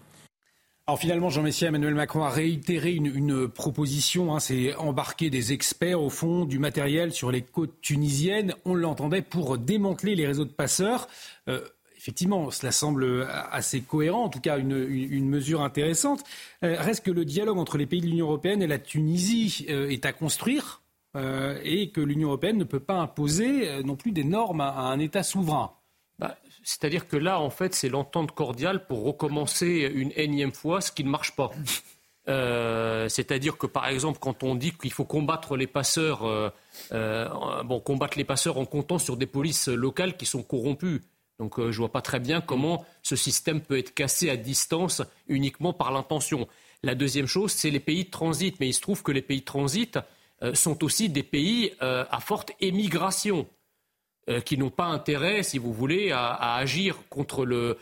Alors finalement, Jean Messia, Emmanuel Macron a réitéré une, proposition, hein, c'est embarquer des experts au fond du matériel sur les côtes tunisiennes. On l'entendait pour démanteler les réseaux de passeurs. Euh, effectivement, cela semble assez cohérent, en tout cas une, mesure intéressante. Euh, reste que le dialogue entre les pays de l'Union européenne et la Tunisie est à construire euh, et que l'Union européenne ne peut pas imposer euh, non plus des normes à, un État souverain. Bah, c'est-à-dire que là, en fait, c'est l'entente cordiale pour recommencer une énième fois ce qui ne marche pas. Euh, c'est-à-dire que, par exemple, quand on dit qu'il faut combattre les passeurs, bon, combattre les passeurs en comptant sur des polices locales qui sont corrompues. Donc, je ne vois pas très bien comment ce système peut être cassé à distance uniquement par l'intention. La deuxième chose, c'est les pays de transit. Mais il se trouve que les pays de transit, sont aussi des pays euh, à forte émigration, euh, qui n'ont pas intérêt, si vous voulez, à, agir contre le,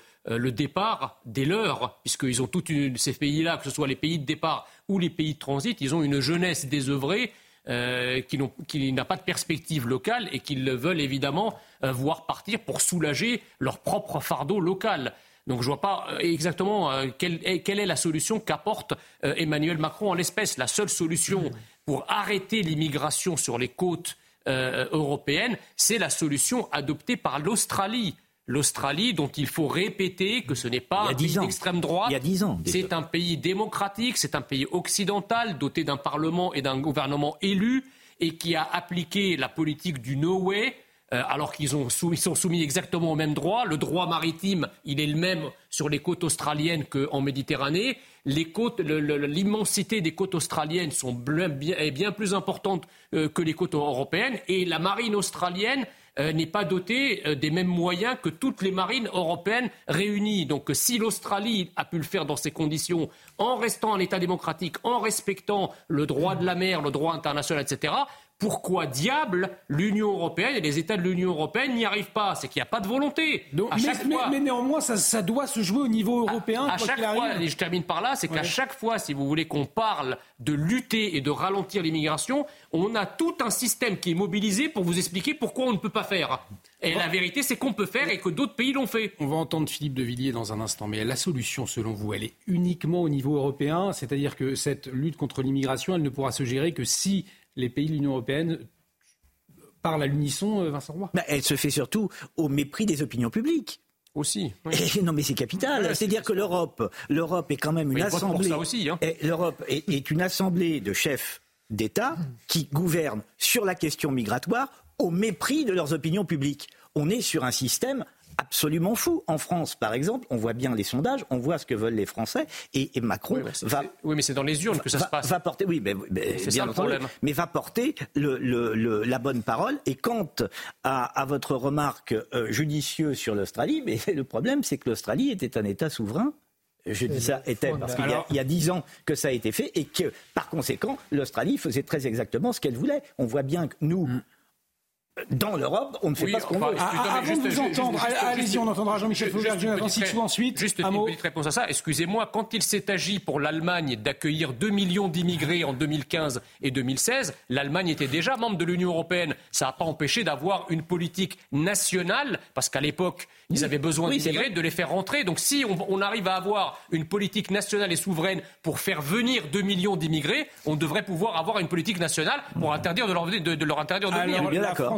départ des leurs, puisqu'ils ont tous ces pays-là, que ce soit les pays de départ ou les pays de transit, ils ont une jeunesse désœuvrée qui, n'a pas de perspective locale et qu'ils veulent évidemment voir partir pour soulager leur propre fardeau local. Donc je ne vois pas exactement quelle, est, la solution qu'apporte Emmanuel Macron en l'espèce. La seule solution pour arrêter l'immigration sur les côtes euh, européennes, c'est la solution adoptée par l'Australie. L'Australie, dont il faut répéter que ce n'est pas un pays d'extrême droite. Il y a dix ans. C'est un pays démocratique, c'est un pays occidental, doté d'un parlement et d'un gouvernement élu, et qui a appliqué la politique du no way, euh, alors qu'ils sont soumis exactement au même droit. Le droit maritime, il est le même sur les côtes australiennes qu'en Méditerranée. l'immensité des côtes australiennes sont bien, est bien plus importante euh, que les côtes européennes. Et la marine australienne euh, n'est pas dotée des mêmes moyens que toutes les marines européennes réunies. Donc si l'Australie a pu le faire dans ces conditions, en restant un État démocratique, en respectant le droit de la mer, le droit international, etc., pourquoi diable l'Union européenne et les États de l'Union européenne n'y arrivent pas? C'est qu'il n'y a pas de volonté. mais, néanmoins, ça, doit se jouer au niveau européen. À, chaque fois, et je termine par là, c'est qu'à chaque fois, si vous voulez qu'on parle de lutter et de ralentir l'immigration, on a tout un système qui est mobilisé pour vous expliquer pourquoi on ne peut pas faire. Et la vérité, c'est qu'on peut faire et que d'autres pays l'ont fait. On va entendre Philippe de Villiers dans un instant. Mais la solution, selon vous, elle est uniquement au niveau européen? C'est-à-dire que cette lutte contre l'immigration, elle ne pourra se gérer que si les pays de l'Union européenne parlent à l'unisson, euh, Vincent Roy bah, Elle se fait surtout au mépris des opinions publiques. Aussi. non, mais c'est capital. C'est-à-dire que l'Europe, l'Europe est quand même une assemblée. Hein. L'Europe est, est une assemblée de chefs d'État qui gouvernent sur la question migratoire au mépris de leurs opinions publiques. On est sur un système absolument fou. En France, par exemple, on voit bien les sondages, on voit ce que veulent les Français, et, Macron oui, va. Oui, mais c'est dans les urnes que ça va, se passe. Va porter, oui, mais, mais c'est ça le problème. Mais va porter le, le, le, la bonne parole. Et quant à, à votre remarque euh, judicieuse sur l'Australie, mais le problème, c'est que l'Australie était un État souverain je dis ça était parce qu'il y a dix ans que ça a été fait et que, par conséquent, l'Australie faisait très exactement ce qu'elle voulait. On voit bien que nous, dans l'Europe, on ne fait oui, pas ce qu'on enfin, veut. Ah, avant de vous entendre, allez-y, on entendra Jean-Michel Jonathan Sixou ensuite. Juste une petite réponse à ça. Excusez-moi, quand il s'est agi pour l'Allemagne d'accueillir 2 millions d'immigrés en 2015 et 2016, l'Allemagne était déjà membre de l'Union européenne. Ça n'a pas empêché d'avoir une politique nationale, parce qu'à l'époque, ils avaient besoin Oui, d'immigrés, de les faire rentrer. Donc si on, on arrive à avoir une politique nationale et souveraine pour faire venir 2 millions d'immigrés, on devrait pouvoir avoir une politique nationale pour interdire de leur, de, de leur interdire de venir.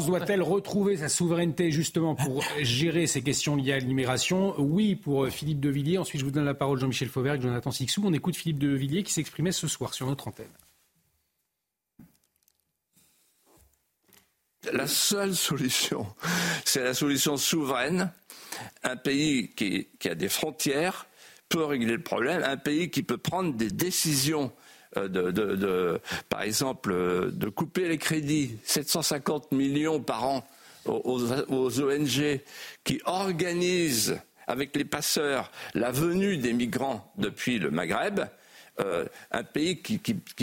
Doit-elle retrouver sa souveraineté justement pour gérer ces questions liées à l'immigration? Oui, pour Philippe de Villiers. Ensuite, je vous donne la parole, Jean-Michel Fauvert et Jonathan Sixou. On écoute Philippe de Villiers qui s'exprimait ce soir sur notre antenne. La seule solution, c'est la solution souveraine. Un pays qui, a des frontières peut régler le problème. Un pays qui peut prendre des décisions de, par exemple, de couper les crédits, 750 millions par an aux, ONG qui organisent avec les passeurs la venue des migrants depuis le Maghreb. Euh, un pays qui,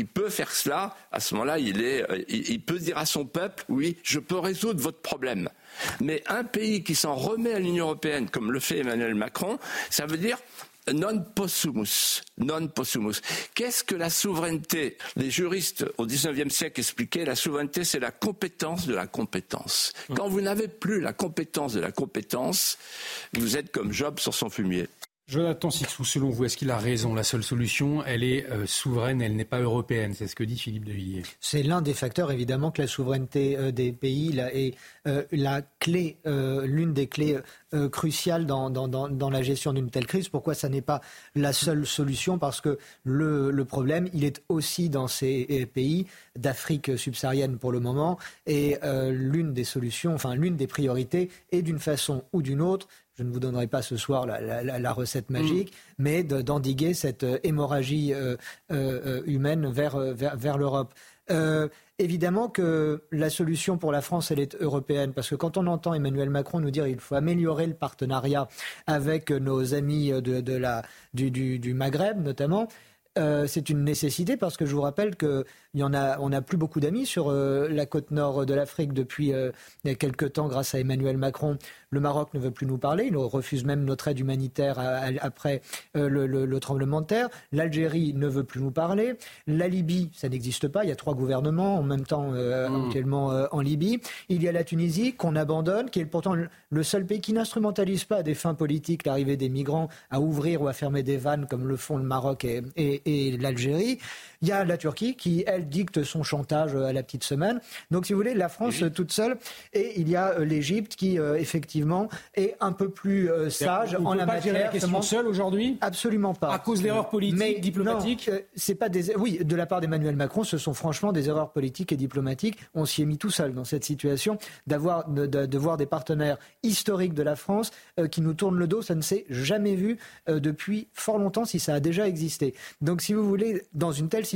peut faire cela, à ce moment-là, il, peut dire à son peuple, oui, je peux résoudre votre problème. Mais un pays qui s'en remet à l'Union européenne, comme le fait Emmanuel Macron, ça veut dire non possumus. Non possumus. Qu'est-ce que la souveraineté Les juristes au XIXe siècle expliquaient la souveraineté, c'est la compétence de la compétence. Quand vous n'avez plus la compétence de la compétence, vous êtes comme Job sur son fumier. Jonathan Sixou, selon vous, est-ce qu'il a raison? La seule solution, elle est euh, souveraine, elle n'est pas européenne. C'est ce que dit Philippe de Villiers. C'est l'un des facteurs, évidemment, que la souveraineté euh, des pays est euh, la clé, l'une des clés cruciales dans, la gestion d'une telle crise. Pourquoi ça n'est pas la seule solution? Parce que le, le, problème, il est aussi dans ces pays d'Afrique subsaharienne pour le moment. Et l'une des solutions, enfin l'une des priorités est d'une façon ou d'une autre je ne vous donnerai pas ce soir la, la, la recette magique, mmh. mais d'endiguer cette hémorragie euh, euh, humaine vers, vers, vers l'Europe. Euh, évidemment que la solution pour la France, elle est européenne, parce que quand on entend Emmanuel Macron nous dire qu'il faut améliorer le partenariat avec nos amis de, de la, du, du, du Maghreb notamment, euh, c'est une nécessité parce que je vous rappelle qu'il y en a, on n'a plus beaucoup d'amis sur euh, la côte nord de l'Afrique depuis euh, quelques temps grâce à Emmanuel Macron. Le Maroc ne veut plus nous parler, il refuse même notre aide humanitaire à, à, après le, le, le, tremblement de terre. L'Algérie ne veut plus nous parler. La Libye, ça n'existe pas. Il y a trois gouvernements en même temps mmh. actuellement en Libye. Il y a la Tunisie qu'on abandonne, qui est pourtant le seul pays qui n'instrumentalise pas à des fins politiques l'arrivée des migrants à ouvrir ou à fermer des vannes comme le font le Maroc et, et et l'Algérie. Il y a la Turquie qui, elle, dicte son chantage à la petite semaine. Donc, si vous voulez, la France toute seule. Et il y a l'Égypte qui, euh, effectivement, est un peu plus euh, sage on en la pas matière. la question seule aujourd'hui Absolument pas. À cause d'erreurs politiques, Mais diplomatiques non, euh, c'est pas des. Oui, de la part d'Emmanuel Macron, ce sont franchement des erreurs politiques et diplomatiques. On s'y est mis tout seul dans cette situation d'avoir de, de, de, voir des partenaires historiques de la France euh, qui nous tournent le dos. Ça ne s'est jamais vu euh, depuis fort longtemps, si ça a déjà existé. Donc, si vous voulez, dans une telle situation,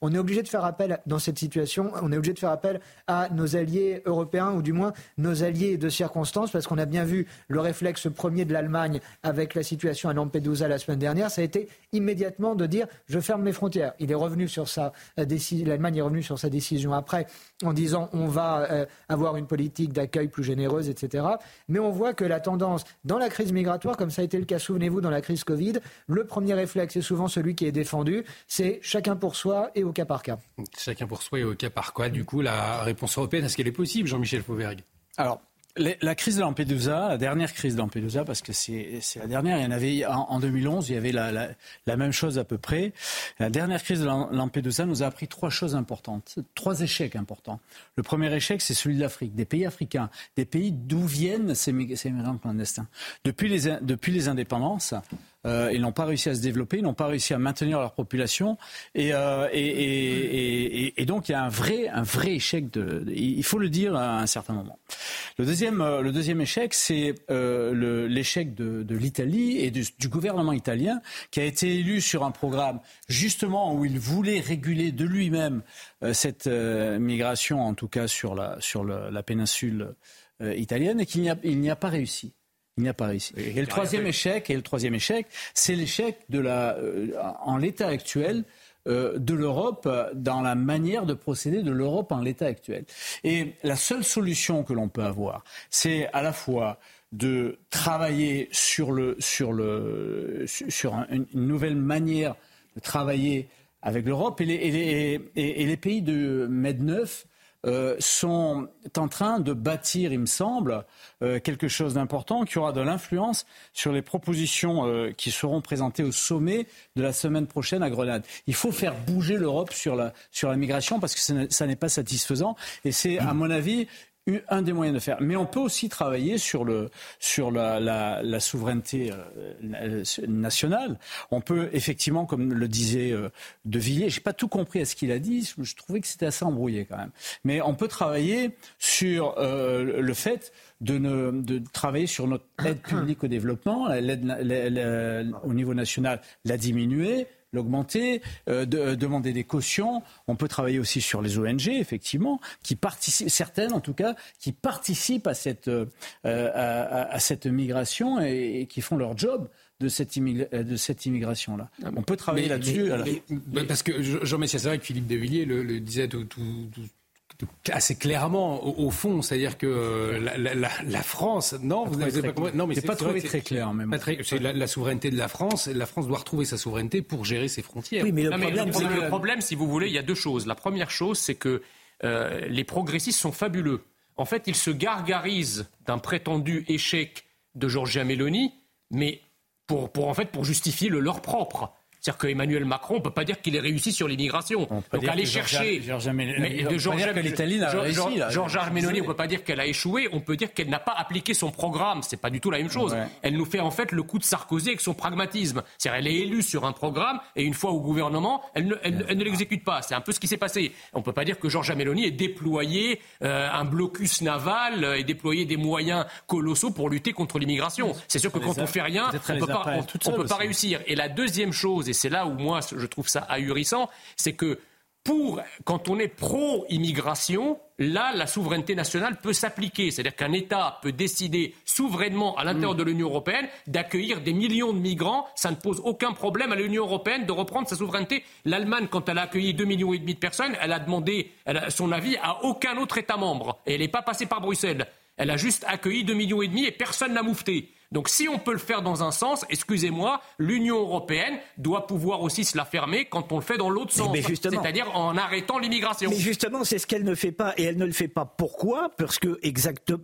on est obligé de faire appel dans cette situation, on est obligé de faire appel à nos alliés européens ou du moins nos alliés de circonstance parce qu'on a bien vu le réflexe premier de l'Allemagne avec la situation à Lampedusa la semaine dernière, ça a été immédiatement de dire je ferme mes frontières. Il est revenu sur sa décision, l'Allemagne est revenue sur sa décision après en disant on va euh, avoir une politique d'accueil plus généreuse, etc. Mais on voit que la tendance dans la crise migratoire, comme ça a été le cas, souvenez-vous, dans la crise Covid, le premier réflexe est souvent celui qui est défendu, c'est chacun pour soi et au cas par cas. Chacun pour soi et au cas par cas. Du coup, la réponse européenne, est-ce qu'elle est possible, Jean-Michel Fauvergue? Alors, la crise de Lampedusa, la dernière crise de Lampedusa, parce que c'est la dernière, il y en avait en, 2011, il y avait la, la, la, même chose à peu près. La dernière crise de Lampedusa nous a appris trois choses importantes, trois échecs importants. Le premier échec, c'est celui de l'Afrique, des pays africains, des pays d'où viennent ces, ces migrants clandestins. Depuis les, depuis les indépendances, euh, ils n'ont pas réussi à se développer, ils n'ont pas réussi à maintenir leur population. Et, euh, donc, il y a un vrai, un vrai échec. Il faut le dire à un certain moment. Le deuxième, euh, le deuxième échec, c'est l'échec de, l'Italie et du, gouvernement italien qui a été élu sur un programme justement où il voulait réguler de lui-même cette migration, en tout cas sur la, sur la péninsule italienne, et qu'il n'y a pas réussi. Il n'y a pas réussi. Et le troisième échec, et le troisième échec, c'est l'échec de la, euh, en l'état actuel euh, de l'Europe dans la manière de procéder de l'Europe en l'état actuel. Et la seule solution que l'on peut avoir, c'est à la fois de travailler sur, le, sur, le, sur une, nouvelle manière de travailler avec l'Europe et les, et les, et les pays de Med-9 euh, sont en train de bâtir, il me semble, euh, quelque chose d'important qui aura de l'influence sur les propositions euh, qui seront présentées au sommet de la semaine prochaine à Grenade. Il faut faire bouger l'Europe sur la, sur la migration parce que ça n'est pas satisfaisant et c'est, à mon avis, un des moyens de faire. Mais on peut aussi travailler sur, le, sur la, la, la souveraineté euh, nationale. On peut effectivement, comme le disait euh, De Villiers, j'ai pas tout compris à ce qu'il a dit. Je, trouvais que c'était assez embrouillé quand même. Mais on peut travailler sur euh, le fait de, ne, de, travailler sur notre aide publique au développement. L'aide au niveau national l'a diminué l'augmenter, euh, de, euh, demander des cautions. On peut travailler aussi sur les ONG, effectivement, qui participent, certaines en tout cas, qui participent à cette, euh, à, cette migration et, qui font leur job de cette, de cette immigration-là. Ah, On peut travailler là-dessus. Parce que Jean Messia, c'est vrai que Philippe de Villiers le, le disait tout, tout, assez clairement au, fond, c'est-à-dire que euh, la, France, non, vous n'avez pas compris. Non, mais c'est pas trouvé très clair même. C'est la, souveraineté de la France. La France doit retrouver sa souveraineté pour gérer ses frontières. Oui, mais le, problème, le, problème, si vous voulez, il y a deux choses. La première chose, c'est que euh, les progressistes sont fabuleux. En fait, ils se gargarisent d'un prétendu échec de Giorgia Meloni, mais pour, pour, en fait, pour justifier le leur propre. C'est-à-dire qu'Emmanuel Macron, on ne peut pas dire qu'il ait réussi sur l'immigration. Donc aller chercher. mais de Georges Meloni, on ne peut pas dire qu'elle a échoué, on peut dire qu'elle n'a pas appliqué son programme. C'est pas du tout la même chose. Elle nous fait en fait le coup de Sarkozy avec son pragmatisme. C'est-à-dire elle est élue sur un programme et une fois au gouvernement, elle ne, elle, ne l'exécute pas. C'est un peu ce qui s'est passé. On ne peut pas dire que Georges Meloni ait déployé euh, un blocus naval et déployé des moyens colossaux pour lutter contre l'immigration. C'est sûr que quand on fait rien, on ne peut pas, on peut pas réussir. Et la deuxième chose, et c'est là où moi je trouve ça ahurissant, c'est que pour, quand on est pro-immigration, là, la souveraineté nationale peut s'appliquer. C'est-à-dire qu'un État peut décider souverainement à l'intérieur de l'Union européenne d'accueillir des millions de migrants. Ça ne pose aucun problème à l'Union européenne de reprendre sa souveraineté. L'Allemagne, quand elle a accueilli 2,5 millions et demi de personnes, elle a demandé son avis à aucun autre État membre. Et elle n'est pas passée par Bruxelles. Elle a juste accueilli 2,5 millions et demi et personne n'a moufté. Donc si on peut le faire dans un sens, excusez-moi, l'Union européenne doit pouvoir aussi se la fermer quand on le fait dans l'autre sens, c'est-à-dire en arrêtant l'immigration. Mais justement, c'est ce qu'elle ne fait pas et elle ne le fait pas. Pourquoi? Parce que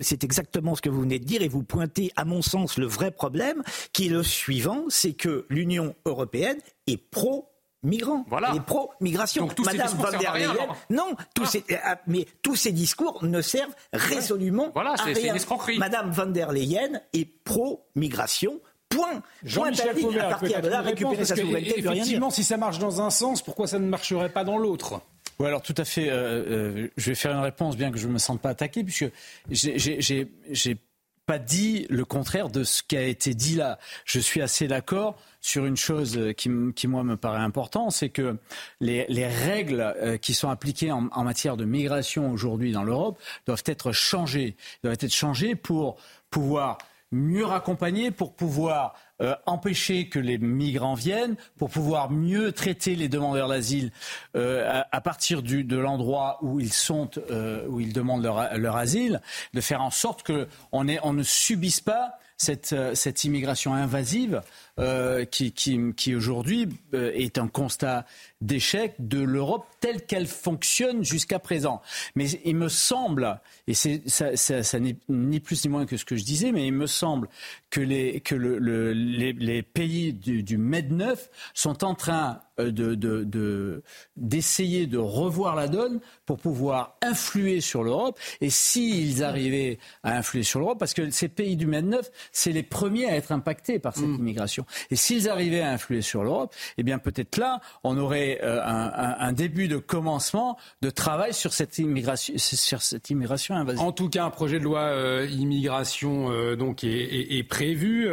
c'est exactement ce que vous venez de dire et vous pointez, à mon sens, le vrai problème, qui est le suivant, c'est que l'Union européenne est pro migrants, voilà. les pro-migration. Madame van der Leyen, non, tous ah. ces, euh, mais tous ces discours ne servent résolument voilà, à rien. Madame van der Leyen est pro-migration. Point. Jean-Michel à partir de là, récupérer sa souveraineté. Effectivement, si ça marche dans un sens, pourquoi ça ne marcherait pas dans l'autre? Oui, alors tout à fait. Euh, euh, je vais faire une réponse, bien que je ne me sente pas attaqué, puisque j'ai pas dit le contraire de ce qui a été dit là. Je suis assez d'accord sur une chose qui, qui, moi, me paraît importante, c'est que les, les, règles euh, qui sont appliquées en, en matière de migration aujourd'hui dans l'Europe doivent être changées, doivent être changées pour pouvoir mieux raccompagner, pour pouvoir euh, empêcher que les migrants viennent, pour pouvoir mieux traiter les demandeurs d'asile euh, à, partir du, de l'endroit où ils sont, euh, où ils demandent leur, asile, de faire en sorte qu'on on ne subisse pas cette, cette immigration invasive euh, qui, qui, qui aujourd'hui euh, est un constat d'échec de l'Europe telle qu'elle fonctionne jusqu'à présent. Mais il me semble, et ça, ça, n'est ni plus ni moins que ce que je disais, mais il me semble que les, que le, les, pays du, du Med-9 sont en train euh, de, d'essayer de, revoir la donne pour pouvoir influer sur l'Europe. Et s'ils arrivaient à influer sur l'Europe, parce que ces pays du Med 9, c'est les premiers à être impactés par cette mm. immigration. Et s'ils arrivaient à influer sur l'Europe, eh bien peut-être là, on aurait euh, un, début de commencement de travail sur cette immigration, cette immigration invasive. En tout cas, un projet de loi euh, immigration donc est, prévu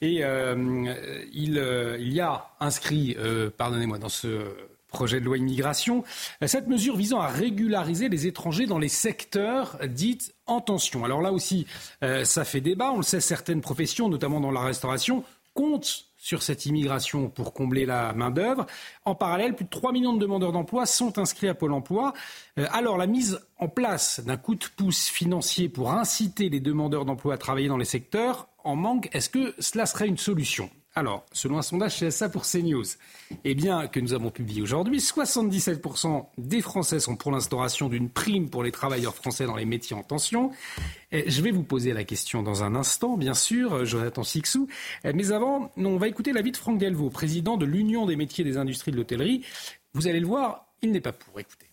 et il, y a inscrit par pardonnez-moi, dans ce projet de loi immigration, cette mesure visant à régulariser les étrangers dans les secteurs dits en tension. Alors là aussi, euh, ça fait débat. On le sait, certaines professions, notamment dans la restauration, comptent sur cette immigration pour combler la main-d'œuvre. En parallèle, plus de 3 millions de demandeurs d'emploi sont inscrits à Pôle emploi. Euh, alors, la mise en place d'un coup de pouce financier pour inciter les demandeurs d'emploi à travailler dans les secteurs en manque, est-ce que cela serait une solution? Alors, selon un sondage CSA pour CNews, eh bien, que nous avons publié aujourd'hui, 77% des Français sont pour l'instauration d'une prime pour les travailleurs français dans les métiers en tension. je vais vous poser la question dans un instant, bien sûr, Jonathan Sixou. Mais avant, on va écouter l'avis de Franck Delvaux, président de l'Union des métiers des industries de l'hôtellerie. Vous allez le voir, il n'est pas pour. Écoutez.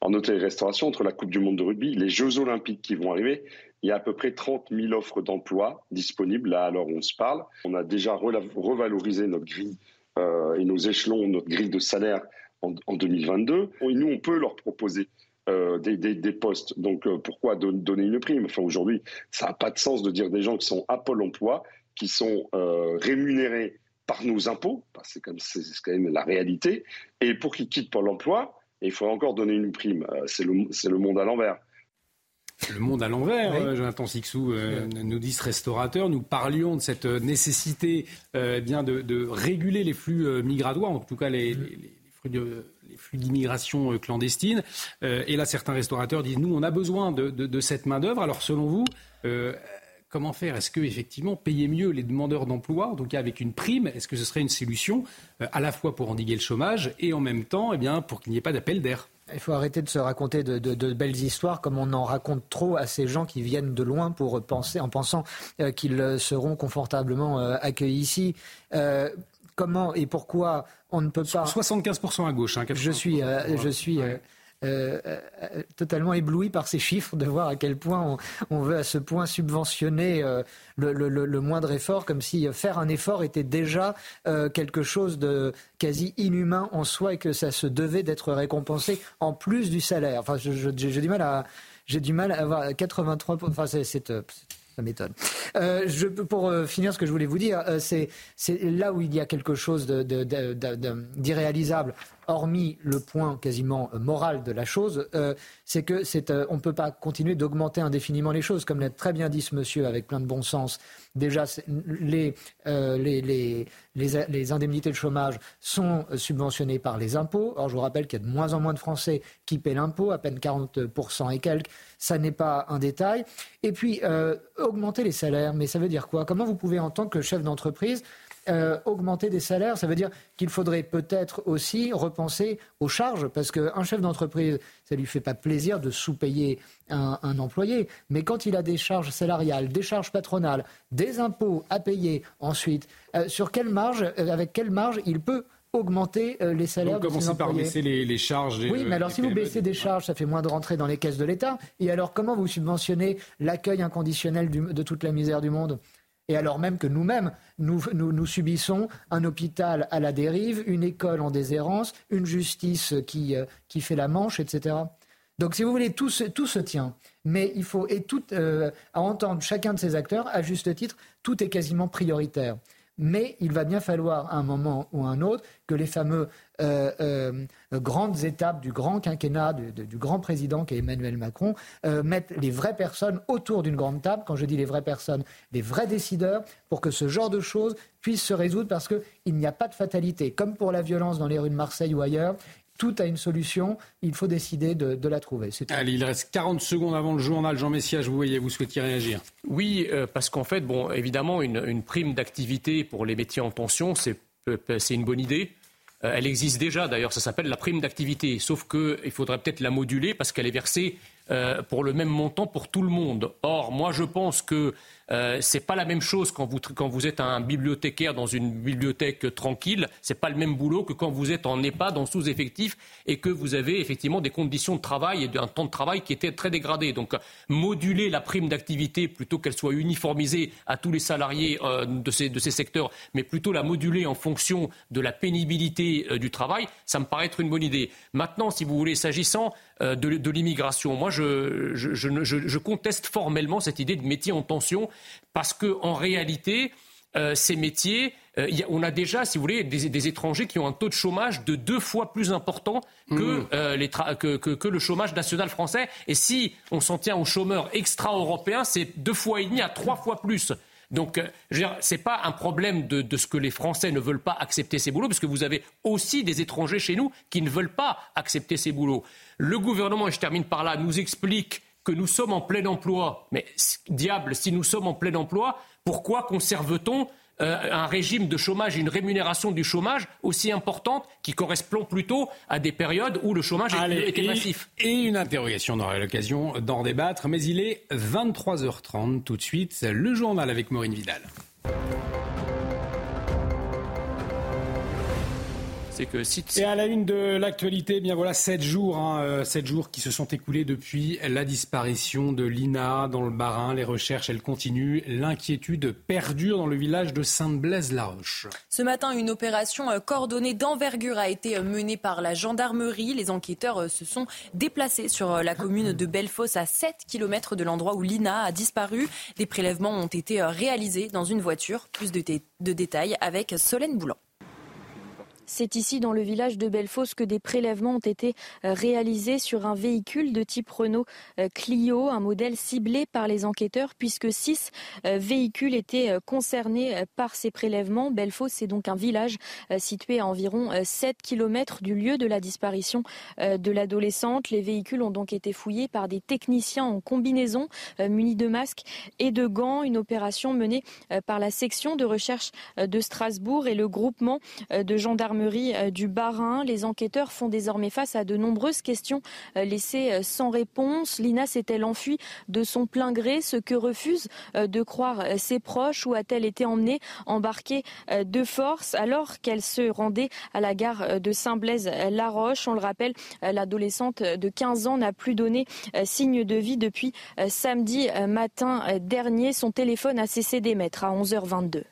En hôtellerie-restauration, entre la Coupe du Monde de rugby, les Jeux Olympiques qui vont arriver, il y a à peu près 30 000 offres d'emploi disponibles là où on se parle. On a déjà revalorisé notre grille euh, et nos échelons, notre grille de salaire en, 2022. Et nous, on peut leur proposer euh, des, postes. Donc euh, pourquoi donner une prime? Enfin aujourd'hui, ça n'a pas de sens de dire des gens qui sont à Pôle Emploi, qui sont rémunérés par nos impôts, c'est quand, même la réalité. Et pour qu'ils quittent Pôle Emploi, il faut encore donner une prime. c'est le monde à l'envers le monde à l'envers, euh, Jonathan Sixou, euh, nous dit ce restaurateur. Nous parlions de cette euh, nécessité bien de, réguler les flux migratoires, en tout cas les, flux d'immigration clandestine. et là, certains restaurateurs disent nous, on a besoin de, cette main d'œuvre. Alors, selon vous, comment faire? Est-ce que effectivement payer mieux les demandeurs d'emploi, donc avec une prime, est-ce que ce serait une solution à la fois pour endiguer le chômage et en même temps, eh bien, pour qu'il n'y ait pas d'appel d'air? Il faut arrêter de se raconter de, belles histoires comme on en raconte trop à ces gens qui viennent de loin pour penser, en pensant euh, qu'ils seront confortablement euh, accueillis ici. Euh, comment et pourquoi on ne peut pas. 75% à gauche. Hein, je suis, je suis euh, euh, totalement ébloui par ces chiffres, de voir à quel point on, veut à ce point subventionner euh, le, moindre effort, comme si faire un effort était déjà quelque chose de quasi inhumain en soi et que ça se devait d'être récompensé en plus du salaire. Enfin, j'ai du mal à avoir 83. Enfin, c'est ça m'étonne. Euh, pour euh, finir, ce que je voulais vous dire, euh, c'est là où il y a quelque chose d'irréalisable, hormis le point quasiment moral de la chose, c'est que on ne peut pas continuer d'augmenter indéfiniment les choses, comme l'a très bien dit ce monsieur avec plein de bon sens. Déjà, les, les, indemnités de chômage sont subventionnées par les impôts. Or, je vous rappelle qu'il y a de moins en moins de Français qui paient l'impôt, à peine 40% et quelques ça n'est pas un détail. Et puis, euh, augmenter les salaires, mais ça veut dire quoi? Comment vous pouvez, en tant que chef d'entreprise, euh, augmenter des salaires, ça veut dire qu'il faudrait peut-être aussi repenser aux charges, parce qu'un chef d'entreprise, ça ne lui fait pas plaisir de sous-payer un, employé, mais quand il a des charges salariales, des charges patronales, des impôts à payer ensuite, euh, sur quelle marge, avec quelle marge il peut augmenter euh, les salaires Donc, de par baisser les, charges. oui, mais alors si vous baissez des charges, ça fait moins de rentrées dans les caisses de l'État. Et alors comment vous subventionnez l'accueil inconditionnel de toute la misère du monde? Et alors même que nous-mêmes, nous, subissons un hôpital à la dérive, une école en déshérence, une justice qui, euh, fait la manche, etc. Donc, si vous voulez, tout se, tout se tient. Mais il faut, et tout, euh, à entendre chacun de ces acteurs, à juste titre, tout est quasiment prioritaire mais il va bien falloir à un moment ou à un autre que les fameuses euh, euh, grandes étapes du grand quinquennat, du, grand président qui est Emmanuel Macron, euh, mettent les vraies personnes autour d'une grande table. Quand je dis les vraies personnes, les vrais décideurs, pour que ce genre de choses puisse se résoudre parce qu'il n'y a pas de fatalité. Comme pour la violence dans les rues de Marseille ou ailleurs, tout a une solution, il faut décider de, la trouver. Allez, il reste 40 secondes avant le journal. Jean Messia, je vous voyais, vous souhaitiez réagir Oui, euh, parce qu'en fait, bon, évidemment, une, prime d'activité pour les métiers en tension, c'est une bonne idée. elle existe déjà d'ailleurs, ça s'appelle la prime d'activité, sauf qu'il faudrait peut-être la moduler parce qu'elle est versée pour le même montant pour tout le monde. Or, moi je pense que euh, c'est pas la même chose quand vous, quand vous êtes un bibliothécaire dans une bibliothèque tranquille. C'est pas le même boulot que quand vous êtes en EHPAD, en sous-effectif, et que vous avez effectivement des conditions de travail et un temps de travail qui étaient très dégradés. Donc, moduler la prime d'activité plutôt qu'elle soit uniformisée à tous les salariés euh, de, ces, de, ces, secteurs, mais plutôt la moduler en fonction de la pénibilité euh, du travail, ça me paraît être une bonne idée. Maintenant, si vous voulez, s'agissant de, l'immigration. Moi, je, conteste formellement cette idée de métier en tension parce qu'en réalité, euh, ces métiers, euh, on a déjà, si vous voulez, des, étrangers qui ont un taux de chômage de deux fois plus important que, mmh. que, le chômage national français. Et si on s'en tient aux chômeurs extra-européens, c'est deux fois et demi à trois fois plus. Donc, ce n'est pas un problème de, de, ce que les Français ne veulent pas accepter ces boulots, parce que vous avez aussi des étrangers chez nous qui ne veulent pas accepter ces boulots. Le gouvernement, et je termine par là, nous explique que nous sommes en plein emploi. Mais diable, si nous sommes en plein emploi, pourquoi conserve-t-on euh, un régime de chômage, une rémunération du chômage aussi importante qui correspond plutôt à des périodes où le chômage était massif? Et une interrogation, on aura l'occasion d'en débattre, mais il est 23h30 tout de suite, le journal avec Maureen Vidal. Que Et à la une de l'actualité, eh bien voilà, sept jours, hein, euh, sept jours qui se sont écoulés depuis la disparition de Lina dans le Barin. Les recherches, elles continuent. L'inquiétude perdure dans le village de Sainte-Blaise-la-Roche. Ce matin, une opération euh, coordonnée d'envergure a été euh, menée par la gendarmerie. Les enquêteurs se sont déplacés sur la commune de Bellefosse, à 7 km de l'endroit où Lina a disparu. Des prélèvements ont été réalisés dans une voiture. Plus de, de détails avec Solène Boulan. C'est ici, dans le village de Bellefosse, que des prélèvements ont été euh, réalisés sur un véhicule de type Renault euh, Clio, un modèle ciblé par les enquêteurs, puisque six euh, véhicules étaient concernés par ces prélèvements. Bellefosse, c'est donc un village situé à environ 7 km du lieu de la disparition de l'adolescente. Les véhicules ont donc été fouillés par des techniciens en combinaison, munis de masques et de gants. Une opération menée par la section de recherche de Strasbourg et le groupement de gendarmerie euh, du Barin. Les enquêteurs font désormais face à de nombreuses questions euh, laissées euh, sans réponse. Lina s'est-elle enfuie de son plein gré, ce que refusent de croire ses proches, ou a-t-elle été emmenée, embarquée de force alors qu'elle se rendait à la gare de Saint-Blaise-la-Roche On le rappelle, l'adolescente de 15 ans n'a plus donné signe de vie depuis samedi matin dernier. Son téléphone a cessé d'émettre à 11h22.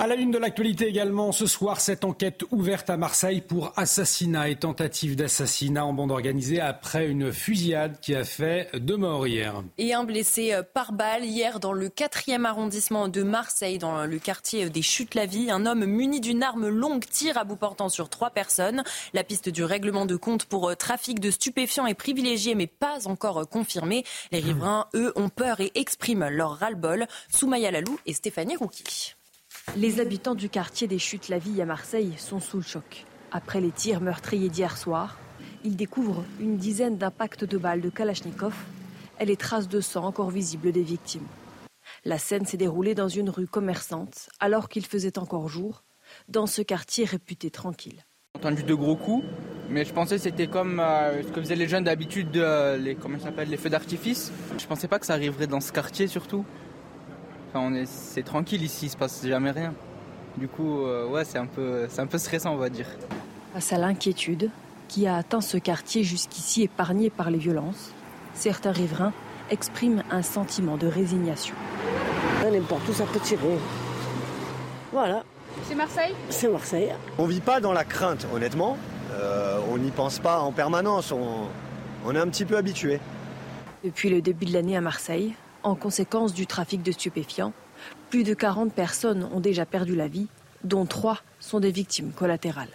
À la une de l'actualité également, ce soir, cette enquête ouverte à Marseille pour assassinat et tentative d'assassinat en bande organisée après une fusillade qui a fait deux morts hier. Et un blessé euh, par balle hier dans le 4e arrondissement de Marseille, dans le quartier des Chutes-la-Vie. Un homme muni d'une arme longue tire à bout portant sur trois personnes. La piste du règlement de compte pour euh, trafic de stupéfiants est privilégiée mais pas encore euh, confirmée. Les riverains, eux, ont peur et expriment leur ras-le-bol. Soumaya Lalou et Stéphanie Rouki. Les habitants du quartier des Chutes-la-Vie à Marseille sont sous le choc. Après les tirs meurtriers d'hier soir, ils découvrent une dizaine d'impacts de balles de Kalachnikov et les traces de sang encore visibles des victimes. La scène s'est déroulée dans une rue commerçante alors qu'il faisait encore jour, dans ce quartier réputé tranquille. J'ai entendu de gros coups, mais je pensais que c'était comme euh, ce que faisaient les jeunes d'habitude, euh, les, comment les feux d'artifice. Je pensais pas que ça arriverait dans ce quartier surtout c'est tranquille ici, il se passe jamais rien. Du coup, euh, ouais, c'est un, peu, c'est un peu stressant, on va dire. Face à l'inquiétude qui a atteint ce quartier jusqu'ici épargné par les violences, certains riverains expriment un sentiment de résignation. N'importe où ça peut tirer. Voilà. C'est Marseille? C'est Marseille. On vit pas dans la crainte, honnêtement. Euh, on n'y pense pas en permanence. On, on est un petit peu habitué. Depuis le début de l'année à Marseille, en conséquence du trafic de stupéfiants, plus de 40 personnes ont déjà perdu la vie, dont 3 sont des victimes collatérales.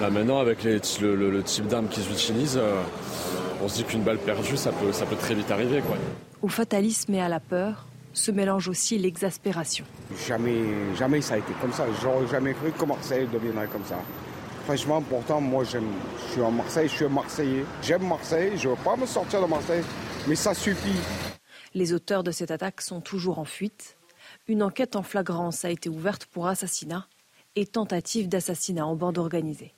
Là maintenant, avec le, type d'armes qu'ils utilisent, euh, on se dit qu'une balle perdue, ça peut, ça peut très vite arriver. Quoi. Au fatalisme et à la peur se mélange aussi l'exaspération. Jamais, jamais ça a été comme ça. J'aurais jamais cru que Marseille deviendrait comme ça. Franchement, pourtant, moi, je suis en Marseille, je suis un Marseillais. J'aime Marseille, je ne veux pas me sortir de Marseille, mais ça suffit. Les auteurs de cette attaque sont toujours en fuite. Une enquête en flagrance a été ouverte pour assassinat et tentative d'assassinat en bande organisée.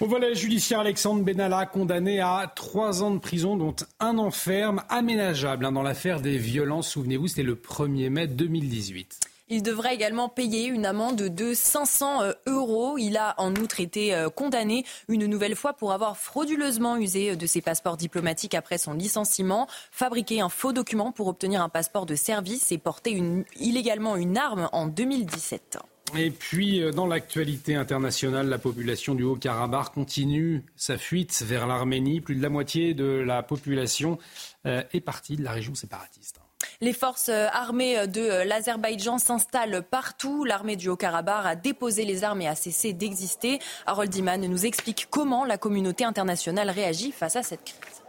Au volet judiciaire, Alexandre Benalla condamné à trois ans de prison, dont un an ferme, aménageable hein, dans l'affaire des violences. Souvenez-vous, c'était le 1er mai 2018. Il devrait également payer une amende de 500 euh, euros. Il a en outre été euh, condamné une nouvelle fois pour avoir frauduleusement usé de ses passeports diplomatiques après son licenciement, fabriqué un faux document pour obtenir un passeport de service et porter illégalement une arme en 2017. Et puis, euh, dans l'actualité internationale, la population du Haut-Karabakh continue sa fuite vers l'Arménie. Plus de la moitié de la population euh, est partie de la région séparatiste. Les forces euh, armées de l'Azerbaïdjan s'installent partout. L'armée du Haut-Karabakh a déposé les armes et a cessé d'exister. Harold Iman nous explique comment la communauté internationale réagit face à cette crise.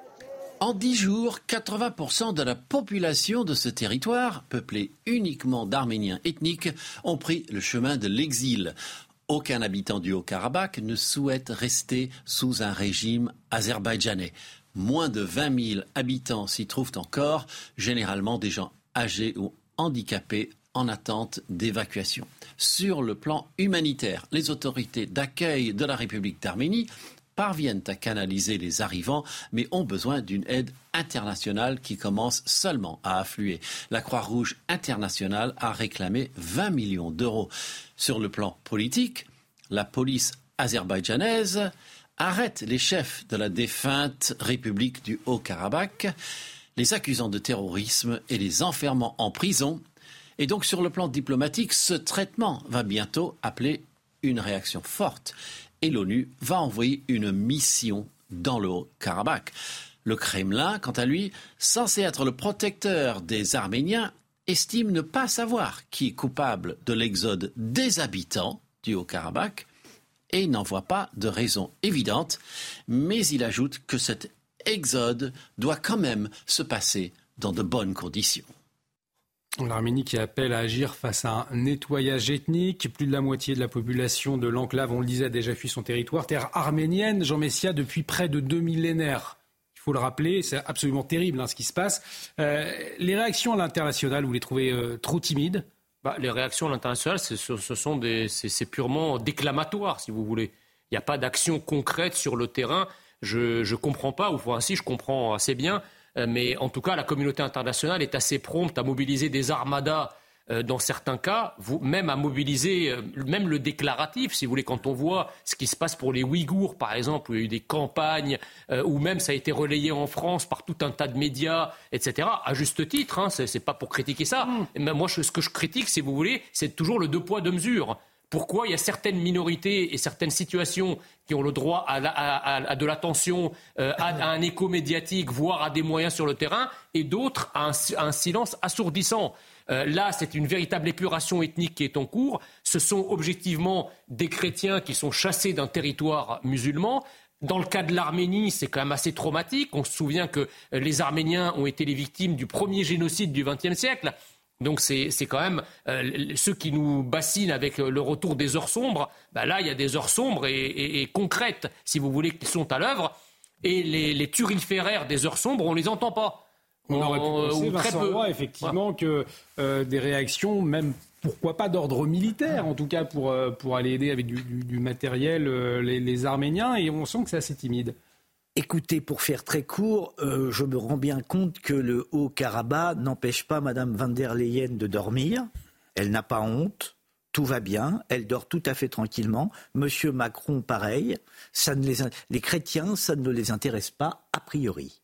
En dix jours, 80% de la population de ce territoire, peuplé uniquement d'Arméniens ethniques, ont pris le chemin de l'exil. Aucun habitant du Haut-Karabakh ne souhaite rester sous un régime azerbaïdjanais. Moins de 20 000 habitants s'y trouvent encore, généralement des gens âgés ou handicapés en attente d'évacuation. Sur le plan humanitaire, les autorités d'accueil de la République d'Arménie parviennent à canaliser les arrivants, mais ont besoin d'une aide internationale qui commence seulement à affluer. La Croix-Rouge internationale a réclamé 20 millions d'euros. Sur le plan politique, la police azerbaïdjanaise arrête les chefs de la défunte République du Haut-Karabakh, les accusant de terrorisme et les enfermant en prison. Et donc sur le plan diplomatique, ce traitement va bientôt appeler une réaction forte et l'ONU va envoyer une mission dans le Haut-Karabakh. Le Kremlin, quant à lui, censé être le protecteur des Arméniens, estime ne pas savoir qui est coupable de l'exode des habitants du Haut-Karabakh et n'en voit pas de raison évidente, mais il ajoute que cet exode doit quand même se passer dans de bonnes conditions. L'Arménie qui appelle à agir face à un nettoyage ethnique. Plus de la moitié de la population de l'enclave, on le disait, a déjà fui son territoire. Terre arménienne, Jean Messia, depuis près de deux millénaires. Il faut le rappeler, c'est absolument terrible hein, ce qui se passe. Euh, les réactions à l'international, vous les trouvez euh, trop timides bah, Les réactions à l'international, ce, sont c'est, purement déclamatoire, si vous voulez. Il n'y a pas d'action concrète sur le terrain. Je ne comprends pas, ou enfin, je comprends assez bien, euh, mais en tout cas, la communauté internationale est assez prompte à mobiliser des armadas euh, dans certains cas, même à mobiliser, euh, même le déclaratif, si vous voulez, quand on voit ce qui se passe pour les Ouïghours, par exemple, où il y a eu des campagnes, ou même ça a été relayé en France par tout un tas de médias, etc., à juste titre, hein, ce n'est pas pour critiquer ça. Mm. moi, ce que je critique, si vous voulez, c'est toujours le deux poids, deux mesures pourquoi il y a certaines minorités et certaines situations qui ont le droit à, de l'attention, euh, à, un écho médiatique, voire à des moyens sur le terrain, et d'autres à, un, silence assourdissant? Euh, là, c'est une véritable épuration ethnique qui est en cours. Ce sont objectivement des chrétiens qui sont chassés d'un territoire musulman. Dans le cas de l'Arménie, c'est quand même assez traumatique. On se souvient que les Arméniens ont été les victimes du premier génocide du XXe siècle. Donc c'est quand même euh, ceux qui nous bassinent avec le retour des heures sombres. Bah là, il y a des heures sombres et, concrètes, si vous voulez, qui sont à l'œuvre. Et les, turiféraires des heures sombres, on les entend pas. On aurait pu penser, très peu. effectivement, que euh, des réactions, même pourquoi pas d'ordre militaire, en tout cas pour, euh, pour aller aider avec du, matériel les, les Arméniens, et on sent que c'est assez timide. Écoutez, pour faire très court, euh, je me rends bien compte que le Haut-Karabakh n'empêche pas Mme van der Leyen de dormir. Elle n'a pas honte. Tout va bien, elle dort tout à fait tranquillement. Monsieur Macron, pareil. Ça ne les, les chrétiens, ça ne les intéresse pas a priori.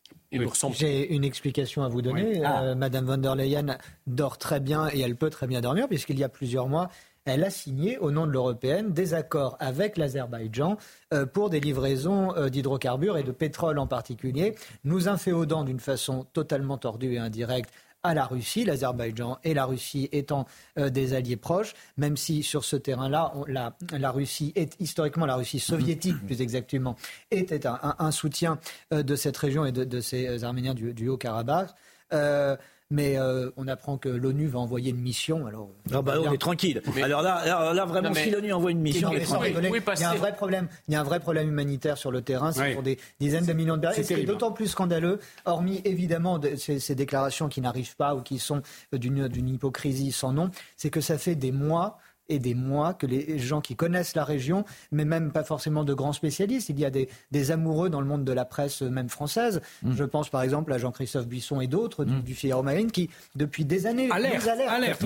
J'ai une explication à vous donner. Mme euh, Madame von der Leyen dort très bien et elle peut très bien dormir puisqu'il y a plusieurs mois, elle a signé au nom de l'européenne des accords avec l'Azerbaïdjan euh, pour des livraisons euh, d'hydrocarbures et de pétrole en particulier, nous inféodant d'une façon totalement tordue et indirecte à la Russie, l'Azerbaïdjan et la Russie étant euh, des alliés proches, même si sur ce terrain-là, la, Russie est historiquement la Russie soviétique, plus exactement, était un, soutien de cette région et de, ces Arméniens du, du Haut-Karabakh mais euh, on apprend que l'ONU va envoyer une mission. Alors, ah bah, on est tranquille. Alors là, là, vraiment, si l'ONU envoie une mission, il y a un vrai problème. Il y a un vrai problème humanitaire sur le terrain. C'est pour des dizaines de millions de personnes. C'est d'autant plus scandaleux, hormis évidemment ces, ces déclarations qui n'arrivent pas ou qui sont d'une hypocrisie sans nom, c'est que ça fait des mois et des mois que les gens qui connaissent la région, mais même pas forcément de grands spécialistes, il y a des, des amoureux dans le monde de la presse, même française. Mm. Je pense par exemple à Jean-Christophe Buisson et d'autres du, mm. du, Figaro Magazine qui, depuis des années, alerte, alerte,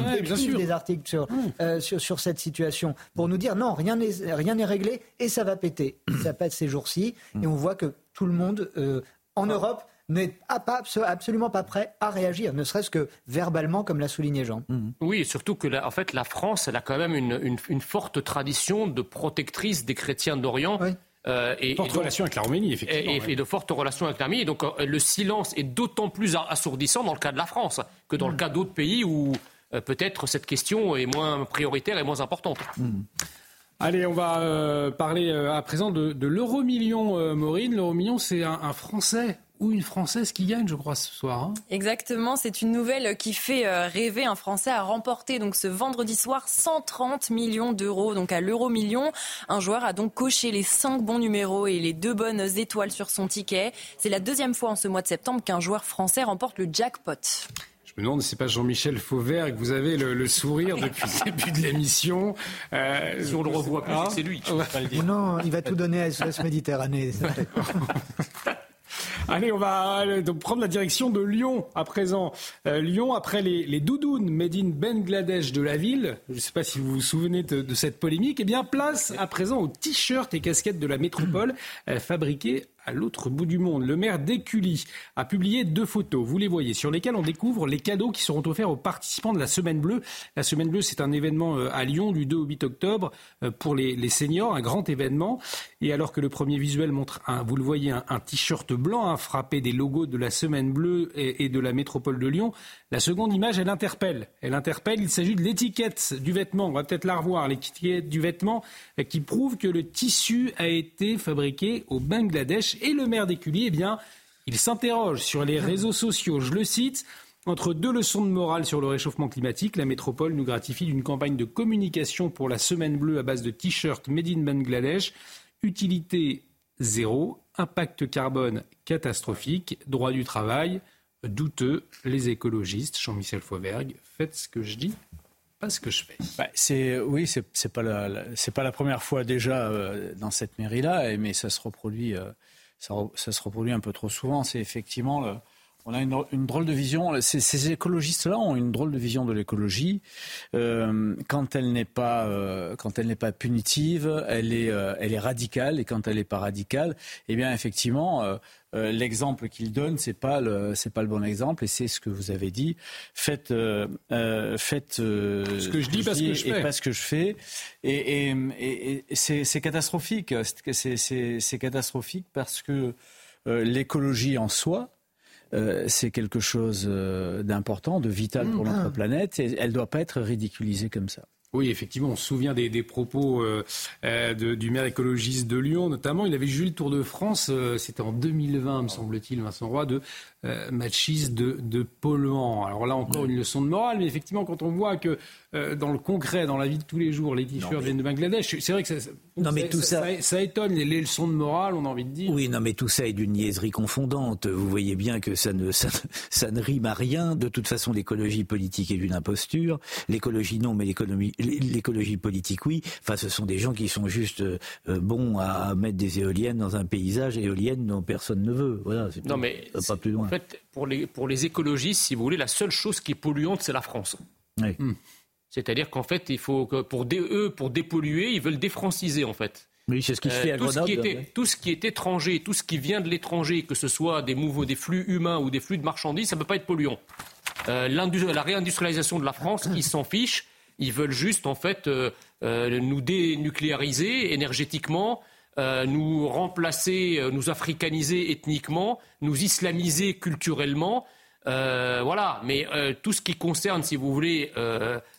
des articles sur, mm. euh, sur, sur, cette situation pour nous dire non, rien n'est rien n'est réglé et ça va péter. ça pète ces jours-ci et on voit que tout le monde euh, en Europe n'est absolument pas prêt à réagir, ne serait-ce que verbalement, comme l'a souligné Jean. Mhm. Oui, surtout que la, en fait, la France, elle a quand même une, forte tradition de protectrice des chrétiens d'Orient. Euh, et, forte relation avec l'Arménie, effectivement. Et, de fortes relations avec l'Arménie. Donc euh, le silence est d'autant plus assourdissant dans le cas de la France que dans le mhm. cas d'autres pays où euh, peut-être cette question est moins prioritaire et moins importante. Mhm. Allez, on va parler à présent de, l'euro-million, Maureen. L'euro-million, c'est un, Français ou une Française qui gagne, je crois, ce soir. Hein. Exactement, c'est une nouvelle qui fait euh, rêver. Un Français a remporté donc ce vendredi soir 130 millions d'euros, donc à l'euro million. Un joueur a donc coché les cinq bons numéros et les deux bonnes étoiles sur son ticket. C'est la deuxième fois en ce mois de septembre qu'un joueur français remporte le jackpot. Je me demande si c'est pas Jean-Michel Fauvert que vous avez le, sourire depuis le début de l'émission. Euh, si on le revoit plus, ah. c'est lui. Non, il va tout donner à SOS Méditerranée. Allez, on va donc prendre la direction de Lyon à présent. Euh, Lyon, après les, doudounes made in Bangladesh de la ville, je ne sais pas si vous vous souvenez de, cette polémique, eh bien place à présent aux t-shirts et casquettes de la métropole euh, fabriqués à l'autre bout du monde. Le maire d'Écully a publié deux photos, vous les voyez, sur lesquelles on découvre les cadeaux qui seront offerts aux participants de la Semaine Bleue. La Semaine Bleue, c'est un événement euh, à Lyon du 2 au 8 octobre euh, pour les, seniors, un grand événement. Et alors que le premier visuel montre, un, vous le voyez, un, t-shirt blanc hein, frappé des logos de la Semaine Bleue et, de la métropole de Lyon, la seconde image, elle interpelle. Elle interpelle, il s'agit de l'étiquette du vêtement, on va peut-être la revoir, l'étiquette du vêtement euh, qui prouve que le tissu a été fabriqué au Bangladesh. Et le maire d'Écully, eh bien, il s'interroge sur les réseaux sociaux. Je le cite. Entre deux leçons de morale sur le réchauffement climatique, la métropole nous gratifie d'une campagne de communication pour la Semaine Bleue à base de t-shirts Made in Bangladesh. Utilité zéro, impact carbone catastrophique, droit du travail, douteux, les écologistes, Jean-Michel Fauvergue, faites ce que je dis, pas ce que je fais. Bah, c'est oui, c'est, pas la, pas la première fois déjà euh, dans cette mairie-là, mais ça se reproduit, euh, ça, se reproduit un peu trop souvent. C'est effectivement on a une, drôle de vision. Ces, écologistes-là ont une drôle de vision de l'écologie. Euh, quand elle n'est pas, euh, quand elle n'est pas punitive, elle est, euh, elle est radicale. Et quand elle n'est pas radicale, eh bien effectivement, l'exemple qu'il donne, c'est pas le, c'est pas le bon exemple. Et c'est ce que vous avez dit. Faites, faites ce que je dis, parce que je fais. pas ce que je fais. Et, et, et c'est catastrophique. C'est catastrophique parce que l'écologie en soi, euh, c'est quelque chose euh, d'important, de vital pour mmh. notre planète, et elle ne doit pas être ridiculisée comme ça. Oui, effectivement, on se souvient des, propos euh, du maire écologiste de Lyon, notamment. Il avait joué le Tour de France, c'était en 2020, me semble-t-il, Vincent Roy, de euh, machistes, de, de polluants. Alors là encore une leçon de morale, mais effectivement quand on voit que euh, dans le concret, dans la vie de tous les jours, les t-shirts viennent de Bangladesh, c'est vrai que ça, non, mais tout ça, ça, étonne les, leçons de morale, on a envie de dire. Oui, non mais tout ça est d'une niaiserie confondante. Vous voyez bien que ça ne, ça, ne rime à rien. De toute façon, l'écologie politique est d'une imposture. L'écologie non, mais l'écologie politique oui. Enfin, ce sont des gens qui sont juste euh, bons à mettre des éoliennes dans un paysage, éoliennes dont personne ne veut. Voilà, c'est non, mais pas plus loin. En fait, pour les, pour les écologistes, si vous voulez, la seule chose qui est polluante, c'est la France. Hmm. C'est-à-dire qu'en fait, il faut que pour eux, pour dépolluer, ils veulent défranciser, en fait. Oui, c'est ce qui se fait à euh, tout Ce qui était, tout ce qui est étranger, tout ce qui vient de l'étranger, que ce soit des mouvements, des flux humains ou des flux de marchandises, ça ne peut pas être polluant. Euh, la réindustrialisation de la France, ils s'en fichent. Ils veulent juste, en fait, euh, nous dénucléariser énergétiquement, nous remplacer, nous africaniser ethniquement, nous islamiser culturellement. Euh, voilà, mais tout ce qui concerne, si vous voulez,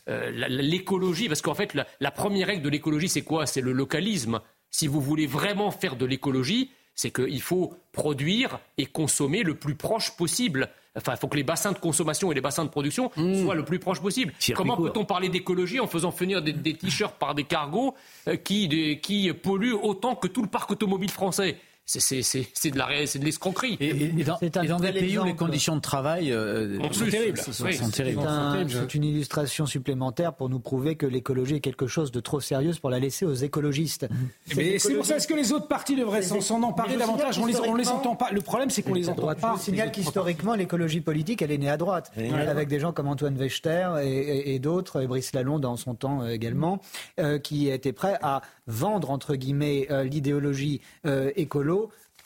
l'écologie, parce qu'en fait, la, première règle de l'écologie, c'est quoi? C'est le localisme. Si vous voulez vraiment faire de l'écologie, c'est qu'il faut produire et consommer le plus proche possible. Enfin, il faut que les bassins de consommation et les bassins de production mmh. soient le plus proche possible. Comment peut-on parler d'écologie en faisant venir des, t-shirts par des cargos euh, qui polluent autant que tout le parc automobile français? C'est de la c'est de l'escroquerie. Et, dans, des pays où les conditions de travail euh, sont terribles. C'est une illustration supplémentaire pour nous prouver que l'écologie est quelque chose de trop sérieux pour la laisser aux écologistes. Mais c'est pour ça que les autres partis devraient s'en emparer davantage? On les, on les entend pas. Le problème, c'est qu'on les entend pas. Je signale qu'historiquement, l'écologie politique, elle est née à droite, avec des gens comme Antoine Wechter et, d'autres, et Brice Lalonde dans son temps euh, également, euh, qui étaient prêts à vendre entre guillemets l'idéologie écolo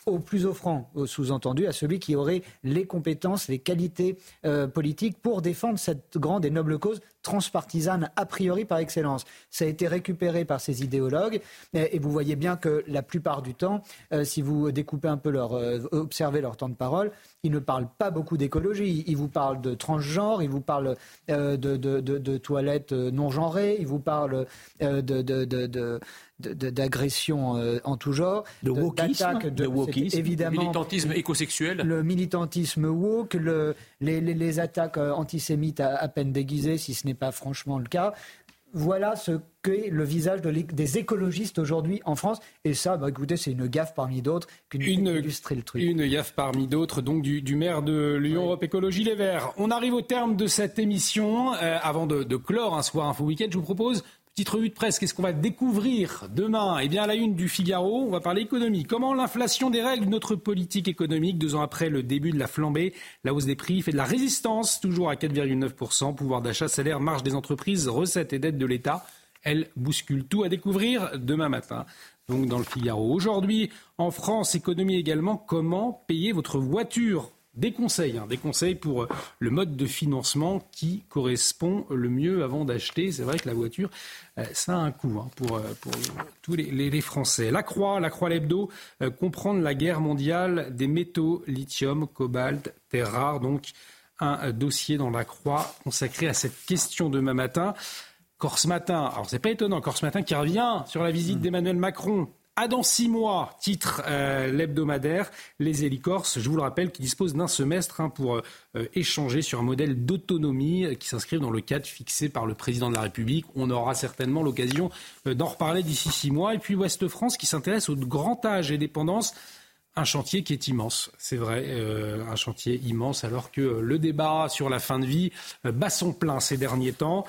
au plus offrant, sous-entendu, à celui qui aurait les compétences, les qualités euh, politiques pour défendre cette grande et noble cause transpartisane a priori par excellence. Ça a été récupéré par ces idéologues. Et, vous voyez bien que la plupart du temps, euh, si vous découpez un peu leur, euh, observez leur temps de parole, ils ne parlent pas beaucoup d'écologie. Ils vous parlent de transgenre, ils vous parlent de, de, toilettes non genrées, ils vous parlent de d'agressions euh, en tout genre, de wokisme, de, wokisme, évidemment, militantisme écosexuel, le militantisme woke, le, les, les, attaques euh, antisémites à, peine déguisées, si ce n'est pas franchement le cas. Voilà ce qu'est le visage de des écologistes aujourd'hui en France. Et ça, bah, écoutez, c'est une gaffe parmi d'autres qu'une illustrer le truc. Une gaffe parmi d'autres, donc du, maire de l'Union Europe Écologie Les Verts. On arrive au terme de cette émission. Euh, avant de, de clore un soir info week-end, je vous propose Petite revue de presse, qu'est-ce qu'on va découvrir demain? Eh bien, à la une du Figaro, on va parler économie. Comment l'inflation dérègle notre politique économique deux ans après le début de la flambée La hausse des prix fait de la résistance, toujours à 4,9%. Pouvoir d'achat, salaire, marge des entreprises, recettes et dettes de l'État. Elle bouscule tout à découvrir demain matin. Donc, dans le Figaro. Aujourd'hui, en France, économie également, comment payer votre voiture? Des conseils, hein, des conseils pour euh, le mode de financement qui correspond le mieux avant d'acheter. C'est vrai que la voiture, euh, ça a un coût hein, pour, euh, pour, tous les, les, Français. La Croix, la Croix Lebdo, comprendre la guerre mondiale des métaux, lithium, cobalt, terres rares. Donc un dossier dans la Croix consacré à cette question demain matin. Corse Matin, alors c'est pas étonnant, Corse Matin qui revient sur la visite mmh. d'Emmanuel Macron à dans six mois, titre euh, l'hebdomadaire, les hélicorses, je vous le rappelle, qui disposent d'un semestre hein, pour euh, échanger sur un modèle d'autonomie euh, qui s'inscrive dans le cadre fixé par le président de la République. On aura certainement l'occasion d'en reparler d'ici six mois. Et puis Ouest France qui s'intéresse au grand âge et dépendance un chantier qui est immense, c'est vrai, euh, un chantier immense, alors que le débat sur la fin de vie euh, bat son plein ces derniers temps.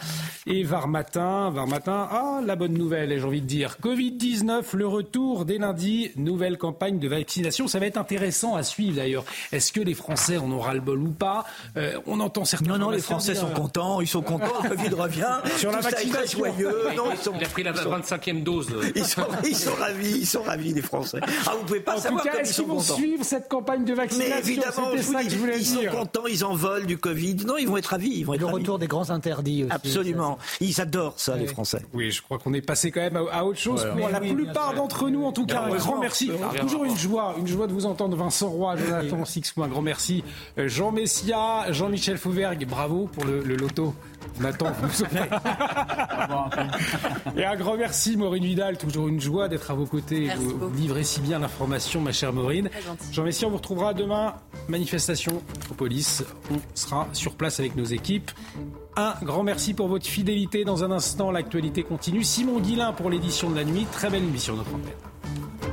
Et Var Matin, Var Matin, ah, la bonne nouvelle, j'ai envie de dire, Covid-19, le retour dès lundi, nouvelle campagne de vaccination. Ça va être intéressant à suivre d'ailleurs. Est-ce que les Français en aura le bol ou pas? Euh, On entend certains. Non, non, les Français sont contents, ils sont contents, le Covid revient. Sur la vaccination. Joyeux. Non, ils sont, Il a pris la 25e dose. Ils sont, ils sont ravis, ils sont ravis, les Français. Ah, vous pouvez pas savoir ils vont suivre cette campagne de vaccination. Mais évidemment, ça que je voulais ils sont contents, ils en volent du Covid. Non, ils vont être ravis. Ils vont être le retour des grands interdits aussi. Absolument. Ils adorent ça, les Français. Oui, je crois qu'on est passé quand même à, autre chose pour la plupart d'entre nous, en tout cas. Un grand merci. Toujours une joie, une joie de vous entendre, Vincent Roy, Jonathan Sixou. Un grand merci. Euh, Jean Messia, Jean-Michel Fauvergue, bravo pour le, le loto. Nathan, vous Et un grand merci, Maureen Vidal. Toujours une joie d'être à vos côtés. vous livrez si bien l'information, ma chère Maureen. Jean Messia, on vous retrouvera demain. Manifestation au police. On sera sur place avec nos équipes. Un grand merci pour votre fidélité. Dans un instant, l'actualité continue. Simon Guillain pour l'édition de la nuit. Très belle émission, notre antenne.